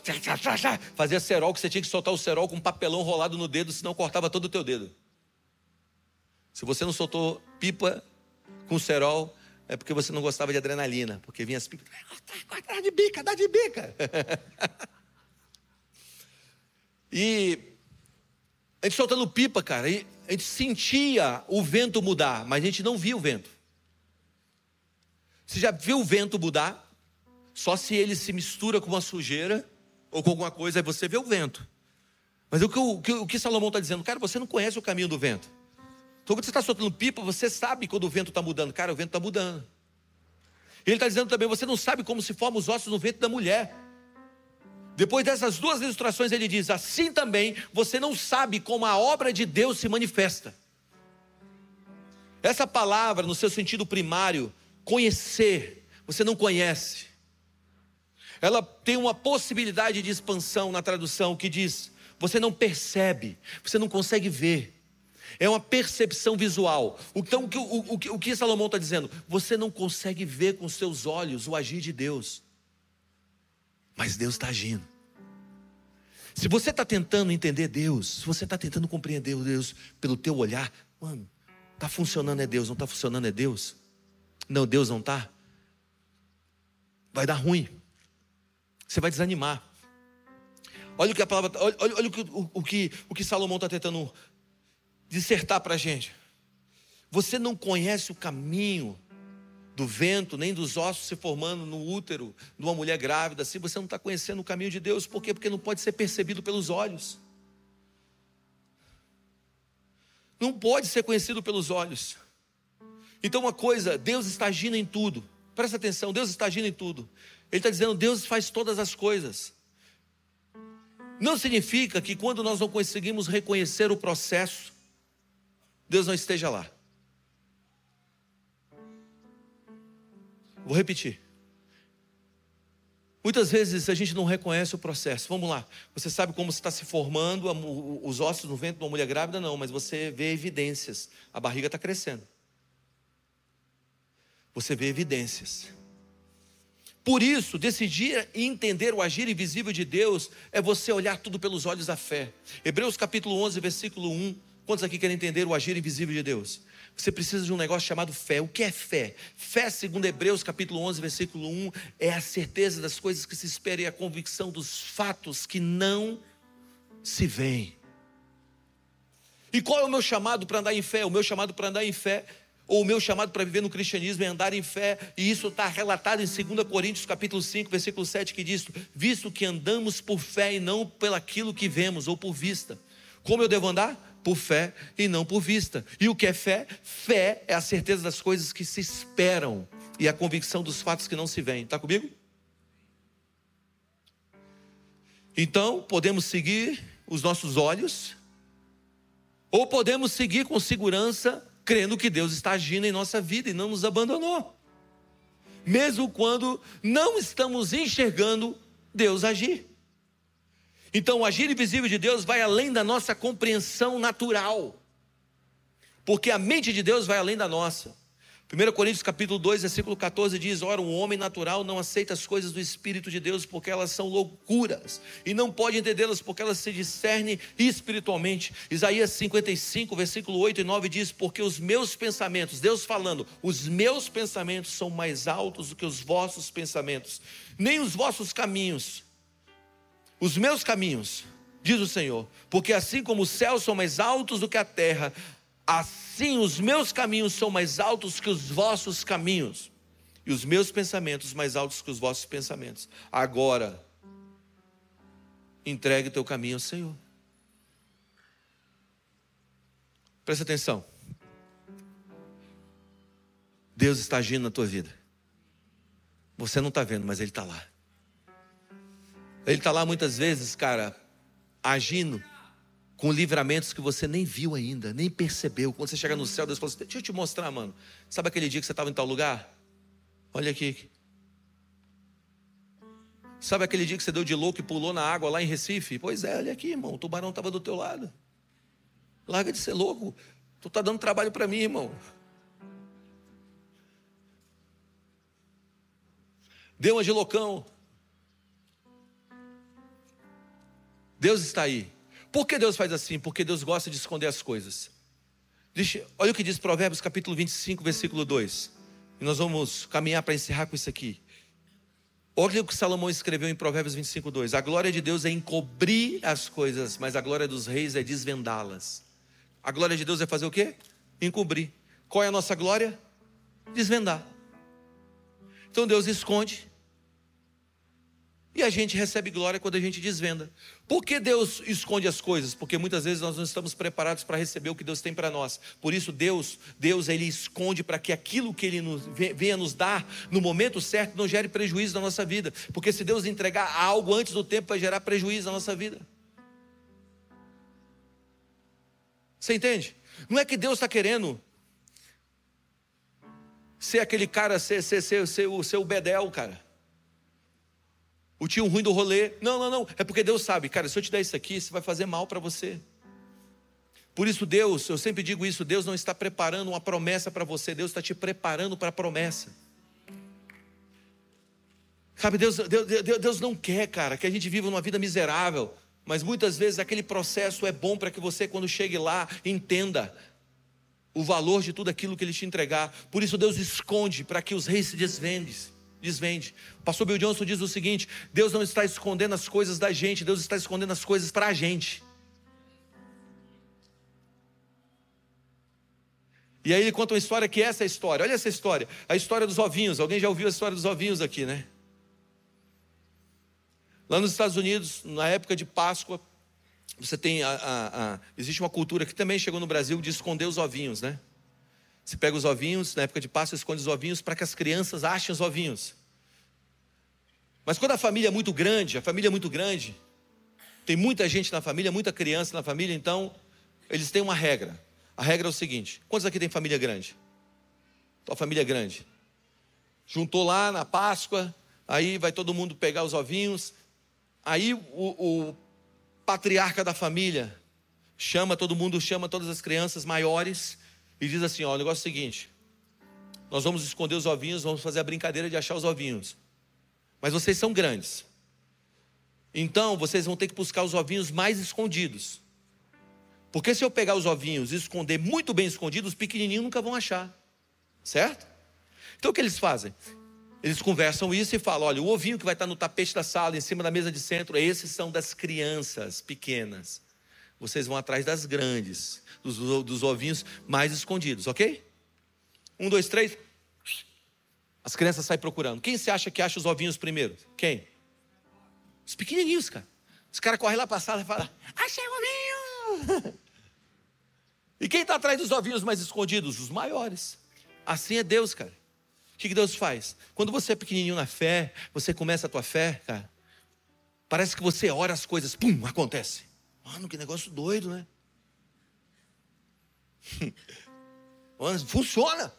fazia cerol, que você tinha que soltar o cerol com um papelão rolado no dedo, senão cortava todo o teu dedo. Se você não soltou pipa com cerol, é porque você não gostava de adrenalina, porque vinha as pipas, dá de bica, dá de bica. e a gente soltando pipa, cara, a gente sentia o vento mudar, mas a gente não via o vento. Você já viu o vento mudar? Só se ele se mistura com uma sujeira ou com alguma coisa, aí você vê o vento. Mas o que, o que, o que Salomão está dizendo? Cara, você não conhece o caminho do vento. Então, quando você está soltando pipa, você sabe quando o vento está mudando. Cara, o vento está mudando. Ele está dizendo também: você não sabe como se formam os ossos no vento da mulher. Depois dessas duas ilustrações, ele diz: assim também você não sabe como a obra de Deus se manifesta. Essa palavra, no seu sentido primário, conhecer, você não conhece. Ela tem uma possibilidade de expansão na tradução que diz: você não percebe, você não consegue ver. É uma percepção visual. Então, o, o, o, o que Salomão está dizendo? Você não consegue ver com seus olhos o agir de Deus, mas Deus está agindo. Se você está tentando entender Deus, se você está tentando compreender Deus pelo teu olhar, mano, está funcionando é Deus, não está funcionando é Deus. Não, Deus não está. Vai dar ruim. Você vai desanimar. Olha o que a palavra, olha, olha o, que, o, o, que, o que Salomão está tentando dissertar para a gente. Você não conhece o caminho do vento, nem dos ossos se formando no útero de uma mulher grávida, se você não está conhecendo o caminho de Deus, por quê? Porque não pode ser percebido pelos olhos. Não pode ser conhecido pelos olhos. Então, uma coisa, Deus está agindo em tudo. Presta atenção, Deus está agindo em tudo. Ele está dizendo, Deus faz todas as coisas. Não significa que quando nós não conseguimos reconhecer o processo, Deus não esteja lá. Vou repetir. Muitas vezes a gente não reconhece o processo. Vamos lá. Você sabe como está se formando os ossos no ventre de uma mulher grávida? Não, mas você vê evidências. A barriga está crescendo você vê evidências. Por isso, decidir e entender o agir invisível de Deus é você olhar tudo pelos olhos da fé. Hebreus capítulo 11, versículo 1. Quantos aqui querem entender o agir invisível de Deus? Você precisa de um negócio chamado fé. O que é fé? Fé, segundo Hebreus capítulo 11, versículo 1, é a certeza das coisas que se esperam e a convicção dos fatos que não se veem. E qual é o meu chamado para andar em fé? O meu chamado para andar em fé ou o meu chamado para viver no cristianismo é andar em fé, e isso está relatado em 2 Coríntios capítulo 5, versículo 7, que diz: visto que andamos por fé e não pelaquilo que vemos, ou por vista. Como eu devo andar? Por fé e não por vista. E o que é fé? Fé é a certeza das coisas que se esperam e a convicção dos fatos que não se veem. Está comigo? Então, podemos seguir os nossos olhos, ou podemos seguir com segurança crendo que Deus está agindo em nossa vida e não nos abandonou. Mesmo quando não estamos enxergando Deus agir. Então, o agir invisível de Deus vai além da nossa compreensão natural. Porque a mente de Deus vai além da nossa. 1 Coríntios capítulo 2, versículo 14 diz: Ora, um homem natural não aceita as coisas do Espírito de Deus porque elas são loucuras e não pode entendê-las porque elas se discernem espiritualmente. Isaías 55, versículo 8 e 9 diz: Porque os meus pensamentos, Deus falando, os meus pensamentos são mais altos do que os vossos pensamentos, nem os vossos caminhos, os meus caminhos, diz o Senhor, porque assim como os céus são mais altos do que a terra, Assim os meus caminhos são mais altos que os vossos caminhos, e os meus pensamentos mais altos que os vossos pensamentos. Agora, entregue teu caminho ao Senhor. Presta atenção. Deus está agindo na tua vida. Você não está vendo, mas Ele está lá. Ele está lá muitas vezes, cara, agindo com livramentos que você nem viu ainda, nem percebeu. Quando você chega no céu, Deus fala assim: Deixa eu te mostrar, mano. Sabe aquele dia que você estava em tal lugar? Olha aqui. Sabe aquele dia que você deu de louco e pulou na água lá em Recife? Pois é, olha aqui, irmão. O tubarão estava do teu lado. Larga de ser louco. Tu está dando trabalho para mim, irmão. Deu uma de loucão. Deus está aí. Por que Deus faz assim? Porque Deus gosta de esconder as coisas. Deixa, olha o que diz Provérbios capítulo 25, versículo 2. E nós vamos caminhar para encerrar com isso aqui. Olha o que Salomão escreveu em Provérbios 25, 2. A glória de Deus é encobrir as coisas, mas a glória dos reis é desvendá-las. A glória de Deus é fazer o quê? Encobrir. Qual é a nossa glória? Desvendar. Então Deus esconde e a gente recebe glória quando a gente desvenda. Por que Deus esconde as coisas? Porque muitas vezes nós não estamos preparados para receber o que Deus tem para nós. Por isso Deus, Deus ele esconde para que aquilo que ele nos, venha nos dar no momento certo não gere prejuízo na nossa vida. Porque se Deus entregar algo antes do tempo vai gerar prejuízo na nossa vida. Você entende? Não é que Deus está querendo ser aquele cara, ser, ser, ser, ser, ser, ser o bedel, cara o tio ruim do rolê. Não, não, não. É porque Deus sabe, cara, se eu te der isso aqui, isso vai fazer mal para você. Por isso, Deus, eu sempre digo isso: Deus não está preparando uma promessa para você, Deus está te preparando para a promessa. Sabe, Deus, Deus, Deus, não quer, cara, que a gente viva uma vida miserável, mas muitas vezes aquele processo é bom para que você, quando chegue lá, entenda o valor de tudo aquilo que Ele te entregar. Por isso, Deus esconde para que os reis se desvendem desvende. O pastor Bill Johnson diz o seguinte: Deus não está escondendo as coisas da gente, Deus está escondendo as coisas para a gente. E aí ele conta uma história que é essa história. Olha essa história. A história dos ovinhos. Alguém já ouviu a história dos ovinhos aqui, né? Lá nos Estados Unidos, na época de Páscoa, você tem a, a, a, existe uma cultura que também chegou no Brasil de esconder os ovinhos, né? Você pega os ovinhos, na época de Páscoa, esconde os ovinhos para que as crianças achem os ovinhos. Mas quando a família é muito grande, a família é muito grande, tem muita gente na família, muita criança na família, então eles têm uma regra. A regra é o seguinte: quantos aqui tem família grande? Tua família é grande. Juntou lá na Páscoa, aí vai todo mundo pegar os ovinhos. Aí o, o patriarca da família chama todo mundo, chama todas as crianças maiores e diz assim: ó, o negócio é o seguinte: nós vamos esconder os ovinhos, vamos fazer a brincadeira de achar os ovinhos. Mas vocês são grandes. Então vocês vão ter que buscar os ovinhos mais escondidos. Porque se eu pegar os ovinhos e esconder muito bem escondidos, os pequenininhos nunca vão achar. Certo? Então o que eles fazem? Eles conversam isso e falam: olha, o ovinho que vai estar no tapete da sala, em cima da mesa de centro, esses são das crianças pequenas. Vocês vão atrás das grandes dos, dos ovinhos mais escondidos, ok? Um, dois, três. As crianças saem procurando. Quem se acha que acha os ovinhos primeiro? Quem? Os pequenininhos, cara. Os caras correm lá para a sala e falam: Achei o ovinho! e quem está atrás dos ovinhos mais escondidos? Os maiores. Assim é Deus, cara. O que Deus faz? Quando você é pequenininho na fé, você começa a tua fé, cara. Parece que você ora as coisas, pum, acontece. Mano, que negócio doido, né? Funciona.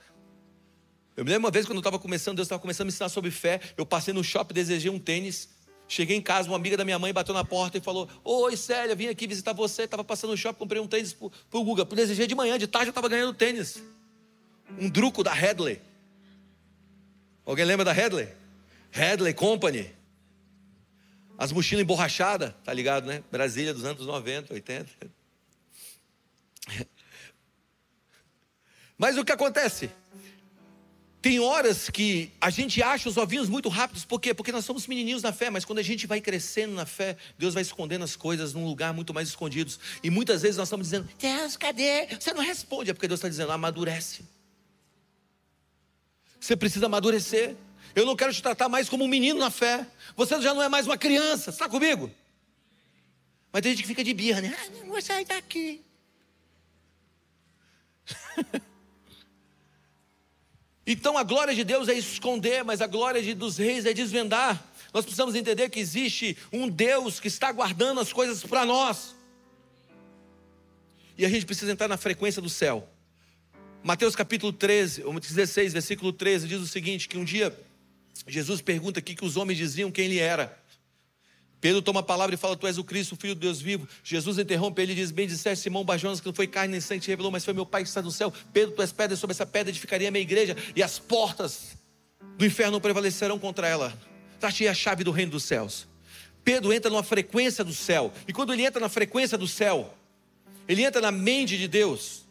Eu me lembro uma vez quando eu estava começando, Deus estava começando a me ensinar sobre fé. Eu passei no shopping, desejei um tênis. Cheguei em casa, uma amiga da minha mãe bateu na porta e falou: Oi, Célia, vim aqui visitar você. Estava passando no shopping, comprei um tênis para o Guga. Desejei de manhã, de tarde eu estava ganhando tênis. um druco da Headley. Alguém lembra da Headley? Headley Company. As mochilas emborrachadas, tá ligado, né? Brasília dos anos 90, 80. Mas o que acontece? Tem horas que a gente acha os ovinhos muito rápidos, por quê? Porque nós somos menininhos na fé, mas quando a gente vai crescendo na fé, Deus vai escondendo as coisas num lugar muito mais escondido. E muitas vezes nós estamos dizendo, Deus, cadê? Você não responde, é porque Deus está dizendo, amadurece. Você precisa amadurecer. Eu não quero te tratar mais como um menino na fé. Você já não é mais uma criança, está comigo? Mas tem gente que fica de birra, né? Ah, não vou sair daqui. Então a glória de Deus é esconder, mas a glória de, dos reis é desvendar. Nós precisamos entender que existe um Deus que está guardando as coisas para nós. E a gente precisa entrar na frequência do céu. Mateus capítulo 13, 16, versículo 13, diz o seguinte: que um dia Jesus pergunta o que os homens diziam quem ele era. Pedro toma a palavra e fala: Tu és o Cristo, o Filho de Deus vivo. Jesus interrompe ele e diz: Bem disseste, Simão Bajonas, que não foi carne nem sangue te revelou, mas foi meu Pai que está no céu. Pedro, tu és pedra, sobre essa pedra edificaria a minha igreja, e as portas do inferno prevalecerão contra ela. Trate a chave do reino dos céus. Pedro entra numa frequência do céu, e quando ele entra na frequência do céu, ele entra na mente de Deus.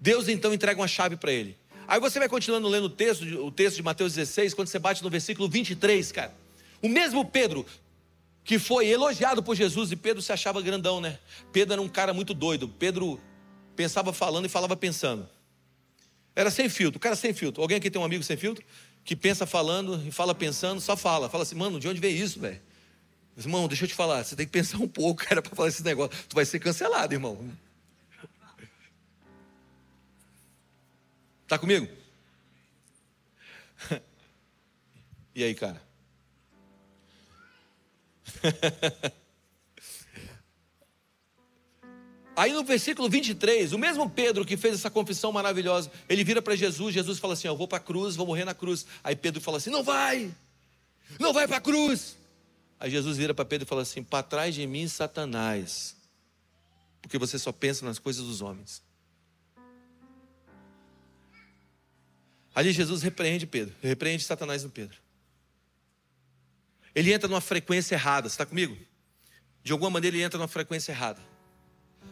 Deus então entrega uma chave para ele. Aí você vai continuando lendo o texto, o texto de Mateus 16, quando você bate no versículo 23, cara. O mesmo Pedro que foi elogiado por Jesus e Pedro se achava grandão, né? Pedro era um cara muito doido. Pedro pensava falando e falava pensando. Era sem filtro, o cara sem filtro. Alguém aqui tem um amigo sem filtro? Que pensa falando e fala pensando, só fala. Fala assim, mano, de onde veio isso, velho? Irmão, deixa eu te falar, você tem que pensar um pouco, cara, para falar esse negócio. Tu vai ser cancelado, irmão. Tá comigo? E aí, cara? Aí no versículo 23, o mesmo Pedro que fez essa confissão maravilhosa, ele vira para Jesus, Jesus fala assim: Eu vou para a cruz, vou morrer na cruz. Aí Pedro fala assim: Não vai, não vai para a cruz. Aí Jesus vira para Pedro e fala assim: Para trás de mim, Satanás, porque você só pensa nas coisas dos homens. Ali Jesus repreende Pedro, repreende Satanás no Pedro ele entra numa frequência errada. Está comigo? De alguma maneira ele entra numa frequência errada.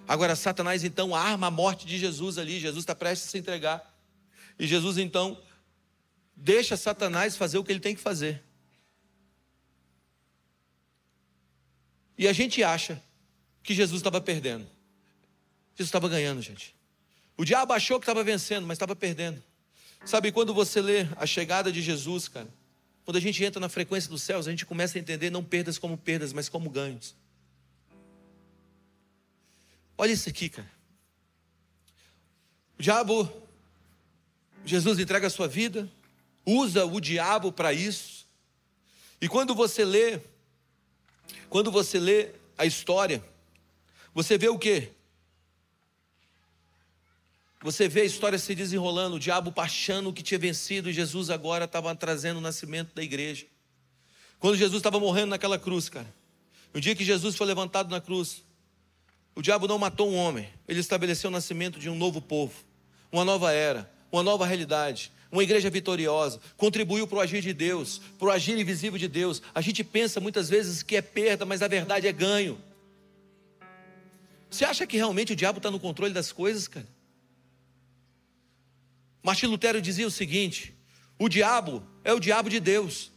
Agora, Satanás então arma a morte de Jesus ali. Jesus está prestes a se entregar. E Jesus então deixa Satanás fazer o que ele tem que fazer. E a gente acha que Jesus estava perdendo. Jesus estava ganhando, gente. O diabo achou que estava vencendo, mas estava perdendo. Sabe quando você lê a chegada de Jesus, cara? Quando a gente entra na frequência dos céus, a gente começa a entender não perdas como perdas, mas como ganhos. Olha isso aqui, cara. O diabo, Jesus entrega a sua vida, usa o diabo para isso. E quando você lê, quando você lê a história, você vê o quê? Você vê a história se desenrolando, o diabo achando que tinha vencido, e Jesus agora estava trazendo o nascimento da igreja. Quando Jesus estava morrendo naquela cruz, cara, no dia que Jesus foi levantado na cruz, o diabo não matou um homem, ele estabeleceu o nascimento de um novo povo, uma nova era, uma nova realidade, uma igreja vitoriosa, contribuiu para o agir de Deus, para o agir invisível de Deus. A gente pensa muitas vezes que é perda, mas a verdade é ganho. Você acha que realmente o diabo está no controle das coisas, cara? Martim Lutero dizia o seguinte: o diabo é o diabo de Deus.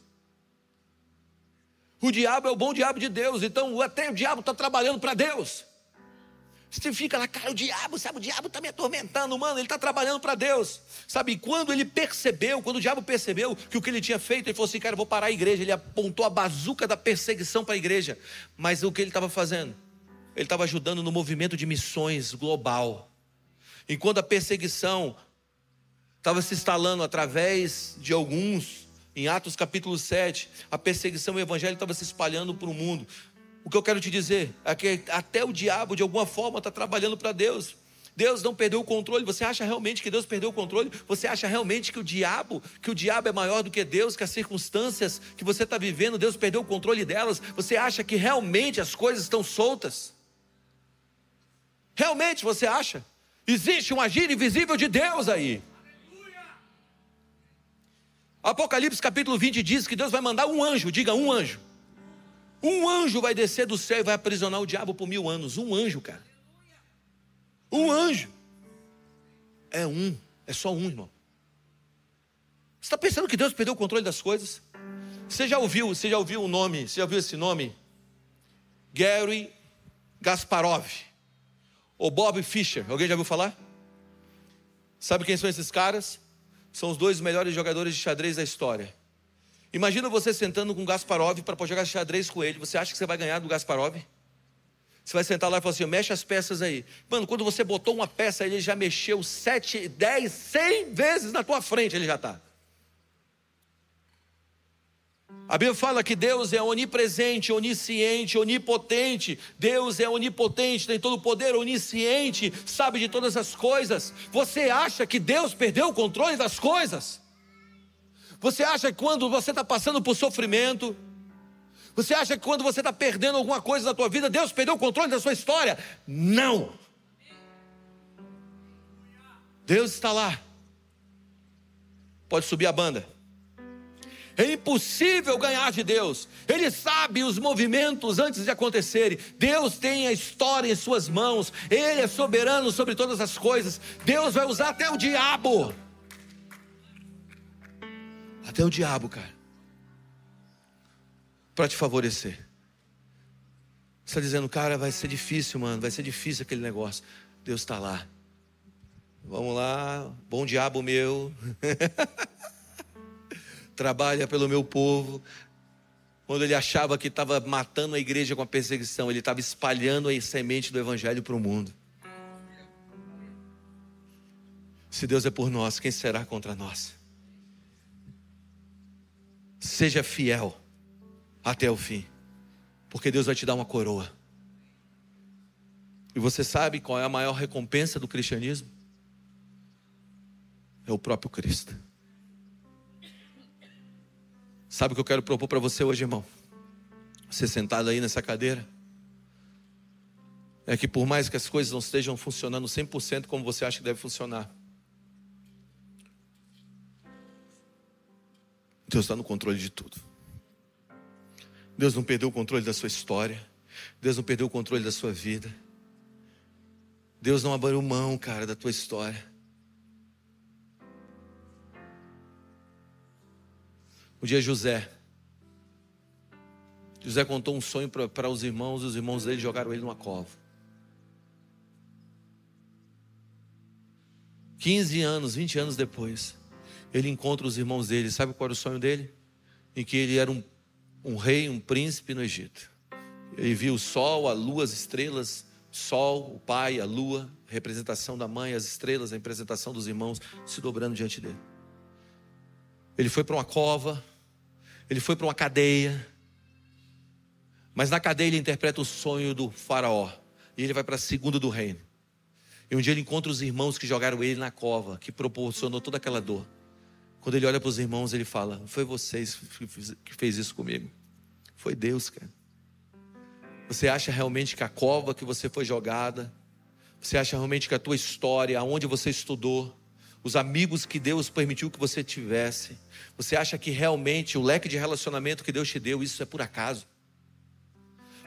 O diabo é o bom diabo de Deus, então até o diabo está trabalhando para Deus. Você fica lá, cara, o diabo, sabe, o diabo está me atormentando, mano, ele está trabalhando para Deus. Sabe, quando ele percebeu, quando o diabo percebeu que o que ele tinha feito, ele falou assim, cara, eu vou parar a igreja. Ele apontou a bazuca da perseguição para a igreja. Mas o que ele estava fazendo? Ele estava ajudando no movimento de missões global. Enquanto a perseguição estava se instalando através de alguns, em Atos capítulo 7, a perseguição ao evangelho estava se espalhando para o mundo. O que eu quero te dizer é que até o diabo, de alguma forma, está trabalhando para Deus. Deus não perdeu o controle. Você acha realmente que Deus perdeu o controle? Você acha realmente que o diabo, que o diabo é maior do que Deus, que as circunstâncias que você está vivendo, Deus perdeu o controle delas? Você acha que realmente as coisas estão soltas? Realmente você acha? Existe um agir invisível de Deus aí. Apocalipse capítulo 20 diz que Deus vai mandar um anjo, diga um anjo. Um anjo vai descer do céu e vai aprisionar o diabo por mil anos. Um anjo, cara. Um anjo. É um, é só um, irmão. Você está pensando que Deus perdeu o controle das coisas? Você já ouviu, você já ouviu o nome, você já ouviu esse nome? Gary Gasparov. Ou Bob Fischer. Alguém já ouviu falar? Sabe quem são esses caras? São os dois melhores jogadores de xadrez da história. Imagina você sentando com o Gasparov para jogar xadrez com ele. Você acha que você vai ganhar do Gasparov? Você vai sentar lá e falar assim: mexe as peças aí. Mano, quando você botou uma peça, ele já mexeu sete, dez, cem vezes na tua frente, ele já está. A Bíblia fala que Deus é onipresente, onisciente, onipotente. Deus é onipotente, tem todo o poder, onisciente, sabe de todas as coisas. Você acha que Deus perdeu o controle das coisas? Você acha que quando você está passando por sofrimento, você acha que quando você está perdendo alguma coisa na tua vida, Deus perdeu o controle da sua história? Não. Deus está lá. Pode subir a banda. É impossível ganhar de Deus. Ele sabe os movimentos antes de acontecerem. Deus tem a história em suas mãos. Ele é soberano sobre todas as coisas. Deus vai usar até o diabo. Até o diabo, cara. Para te favorecer. Você está dizendo, cara, vai ser difícil, mano. Vai ser difícil aquele negócio. Deus está lá. Vamos lá, bom diabo meu. trabalha pelo meu povo. Quando ele achava que estava matando a igreja com a perseguição, ele estava espalhando a semente do evangelho para o mundo. Se Deus é por nós, quem será contra nós? Seja fiel até o fim, porque Deus vai te dar uma coroa. E você sabe qual é a maior recompensa do cristianismo? É o próprio Cristo. Sabe o que eu quero propor para você hoje, irmão? Você sentado aí nessa cadeira. É que por mais que as coisas não estejam funcionando 100% como você acha que deve funcionar, Deus está no controle de tudo. Deus não perdeu o controle da sua história. Deus não perdeu o controle da sua vida. Deus não abriu mão, cara, da tua história. Um dia José. José contou um sonho para os irmãos, e os irmãos dele jogaram ele numa cova. 15 anos, 20 anos depois, ele encontra os irmãos dele. Sabe qual era o sonho dele? Em que ele era um, um rei, um príncipe no Egito. Ele viu o sol, a lua, as estrelas, sol, o pai, a lua, representação da mãe, as estrelas, a representação dos irmãos se dobrando diante dele. Ele foi para uma cova, ele foi para uma cadeia. Mas na cadeia ele interpreta o sonho do faraó. E ele vai para a segunda do reino. E um dia ele encontra os irmãos que jogaram ele na cova, que proporcionou toda aquela dor. Quando ele olha para os irmãos, ele fala: Foi vocês que fez isso comigo. Foi Deus, cara. Você acha realmente que a cova que você foi jogada, você acha realmente que a tua história, aonde você estudou, os amigos que Deus permitiu que você tivesse. Você acha que realmente o leque de relacionamento que Deus te deu, isso é por acaso?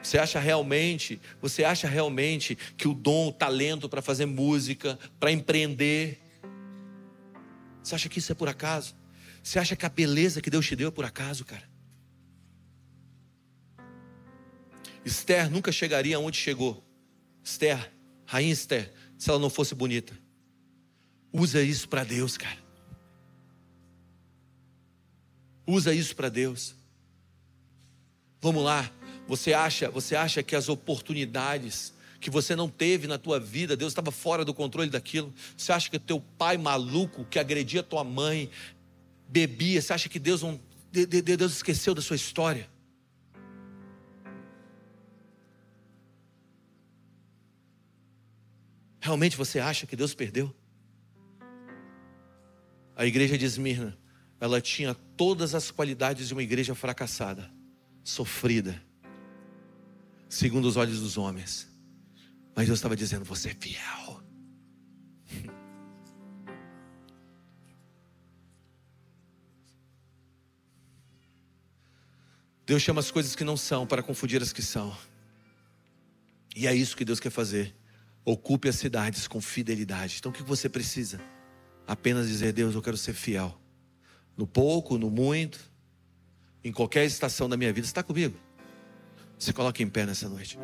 Você acha realmente, você acha realmente que o dom, o talento para fazer música, para empreender, você acha que isso é por acaso? Você acha que a beleza que Deus te deu é por acaso, cara? Esther nunca chegaria onde chegou. Esther, rainha Esther, se ela não fosse bonita. Usa isso para Deus, cara. Usa isso para Deus. Vamos lá. Você acha, você acha que as oportunidades que você não teve na tua vida, Deus estava fora do controle daquilo? Você acha que teu pai maluco que agredia tua mãe, bebia, você acha que Deus não Deus esqueceu da sua história? Realmente você acha que Deus perdeu? A igreja de Esmirna, ela tinha todas as qualidades de uma igreja fracassada, sofrida, segundo os olhos dos homens. Mas Deus estava dizendo: Você é fiel. Deus chama as coisas que não são para confundir as que são. E é isso que Deus quer fazer. Ocupe as cidades com fidelidade. Então o que você precisa? Apenas dizer: Deus, eu quero ser fiel. No pouco, no muito, em qualquer estação da minha vida. Está comigo? Se coloque em pé nessa noite.